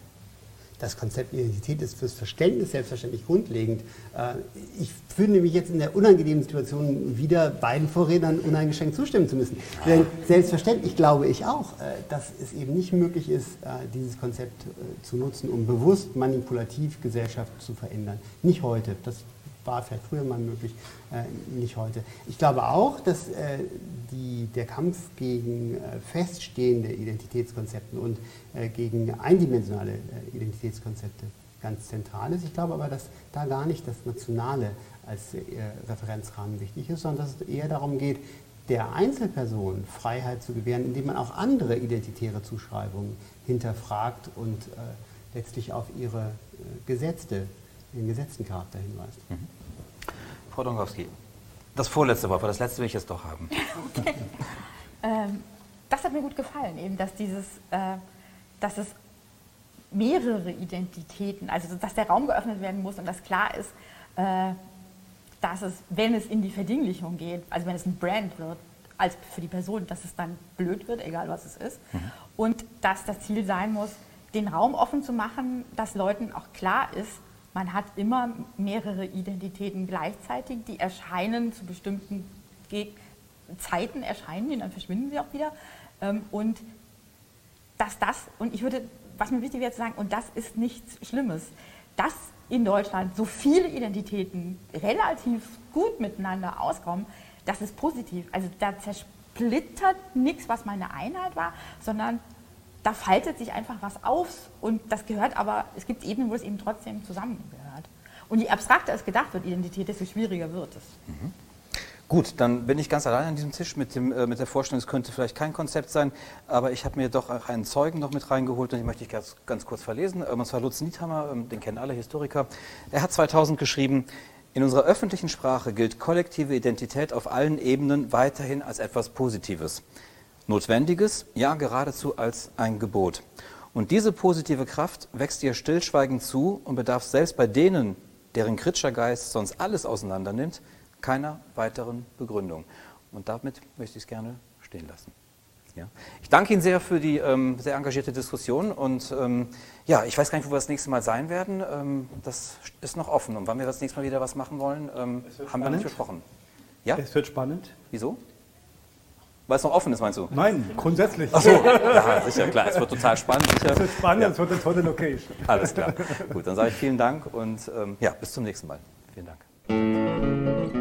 Speaker 6: Das Konzept Identität ist fürs Verständnis selbstverständlich grundlegend. Äh, ich finde mich jetzt in der unangenehmen Situation, wieder beiden Vorrednern uneingeschränkt zustimmen zu müssen. Denn selbstverständlich glaube ich auch, äh, dass es eben nicht möglich ist, äh, dieses Konzept zu nutzen, um bewusst manipulativ Gesellschaft zu verändern. Nicht heute. Das war vielleicht früher mal möglich, nicht heute. Ich glaube auch, dass die, der Kampf gegen feststehende Identitätskonzepte und gegen eindimensionale Identitätskonzepte ganz zentral ist. Ich glaube aber, dass da gar nicht das Nationale als äh, Referenzrahmen wichtig ist, sondern dass es eher darum geht, der Einzelperson Freiheit zu gewähren, indem man auch andere identitäre Zuschreibungen hinterfragt und äh, letztlich auf ihre äh, Gesetzte, den gesetzten Charakter hinweist. Mhm.
Speaker 1: Frau das vorletzte Wort, weil das letzte will ich jetzt doch haben. <laughs>
Speaker 2: Okay. ähm, das hat mir gut gefallen, eben, dass dieses, äh, dass es mehrere Identitäten, also dass der Raum geöffnet werden muss und dass klar ist, äh, dass es, wenn es in die Verdinglichung geht, also wenn es ein Brand wird, als für die Person, dass es dann blöd wird, egal was es ist. Mhm. Und dass das Ziel sein muss, den Raum offen zu machen, dass Leuten auch klar ist, man hat immer mehrere Identitäten gleichzeitig, die erscheinen zu bestimmten Zeiten erscheinen die, dann verschwinden sie auch wieder. Ähm, und dass das, und ich würde, was mir wichtig wäre zu sagen, und das ist nichts Schlimmes, dass in Deutschland so viele Identitäten relativ gut miteinander auskommen, das ist positiv. Also da zersplittert nichts, was mal eine Einheit war, sondern da faltet sich einfach was auf und das gehört aber, es gibt Ebenen, wo es eben trotzdem zusammengehört. Und je abstrakter es gedacht wird, Identität, desto schwieriger wird es.
Speaker 1: Mhm. Gut, dann bin ich ganz allein an diesem Tisch mit, dem, äh, mit der Vorstellung, es könnte vielleicht kein Konzept sein, aber ich habe mir doch einen Zeugen noch mit reingeholt und den möchte ich ganz, ganz kurz verlesen. Ähm, und zwar Lutz Niethammer, ähm, den kennen alle Historiker. Er hat 2000 geschrieben, in unserer öffentlichen Sprache gilt kollektive Identität auf allen Ebenen weiterhin als etwas Positives. Notwendiges, ja geradezu als ein Gebot. Und diese positive Kraft wächst ihr stillschweigend zu und bedarf selbst bei denen, deren kritischer Geist sonst alles auseinandernimmt, keiner weiteren Begründung. Und damit möchte ich es gerne stehen lassen. Ja. Ich danke Ihnen sehr für die ähm, sehr engagierte Diskussion und ähm, ja, ich weiß gar nicht, wo wir das nächste Mal sein werden. Ähm, das ist noch offen. Und wann wir das nächste Mal wieder was machen wollen, ähm, haben wir nicht besprochen.
Speaker 3: Ja? Es wird spannend.
Speaker 1: Wieso? Weil es noch offen ist, meinst du?
Speaker 3: Nein, grundsätzlich.
Speaker 1: Ach so, ja, sicher, klar. Es wird total spannend. Sicher.
Speaker 3: Es wird spannend, ja. es wird eine tolle Location.
Speaker 1: Alles klar. Gut, dann sage ich vielen Dank und ähm, ja, bis zum nächsten Mal. Vielen Dank.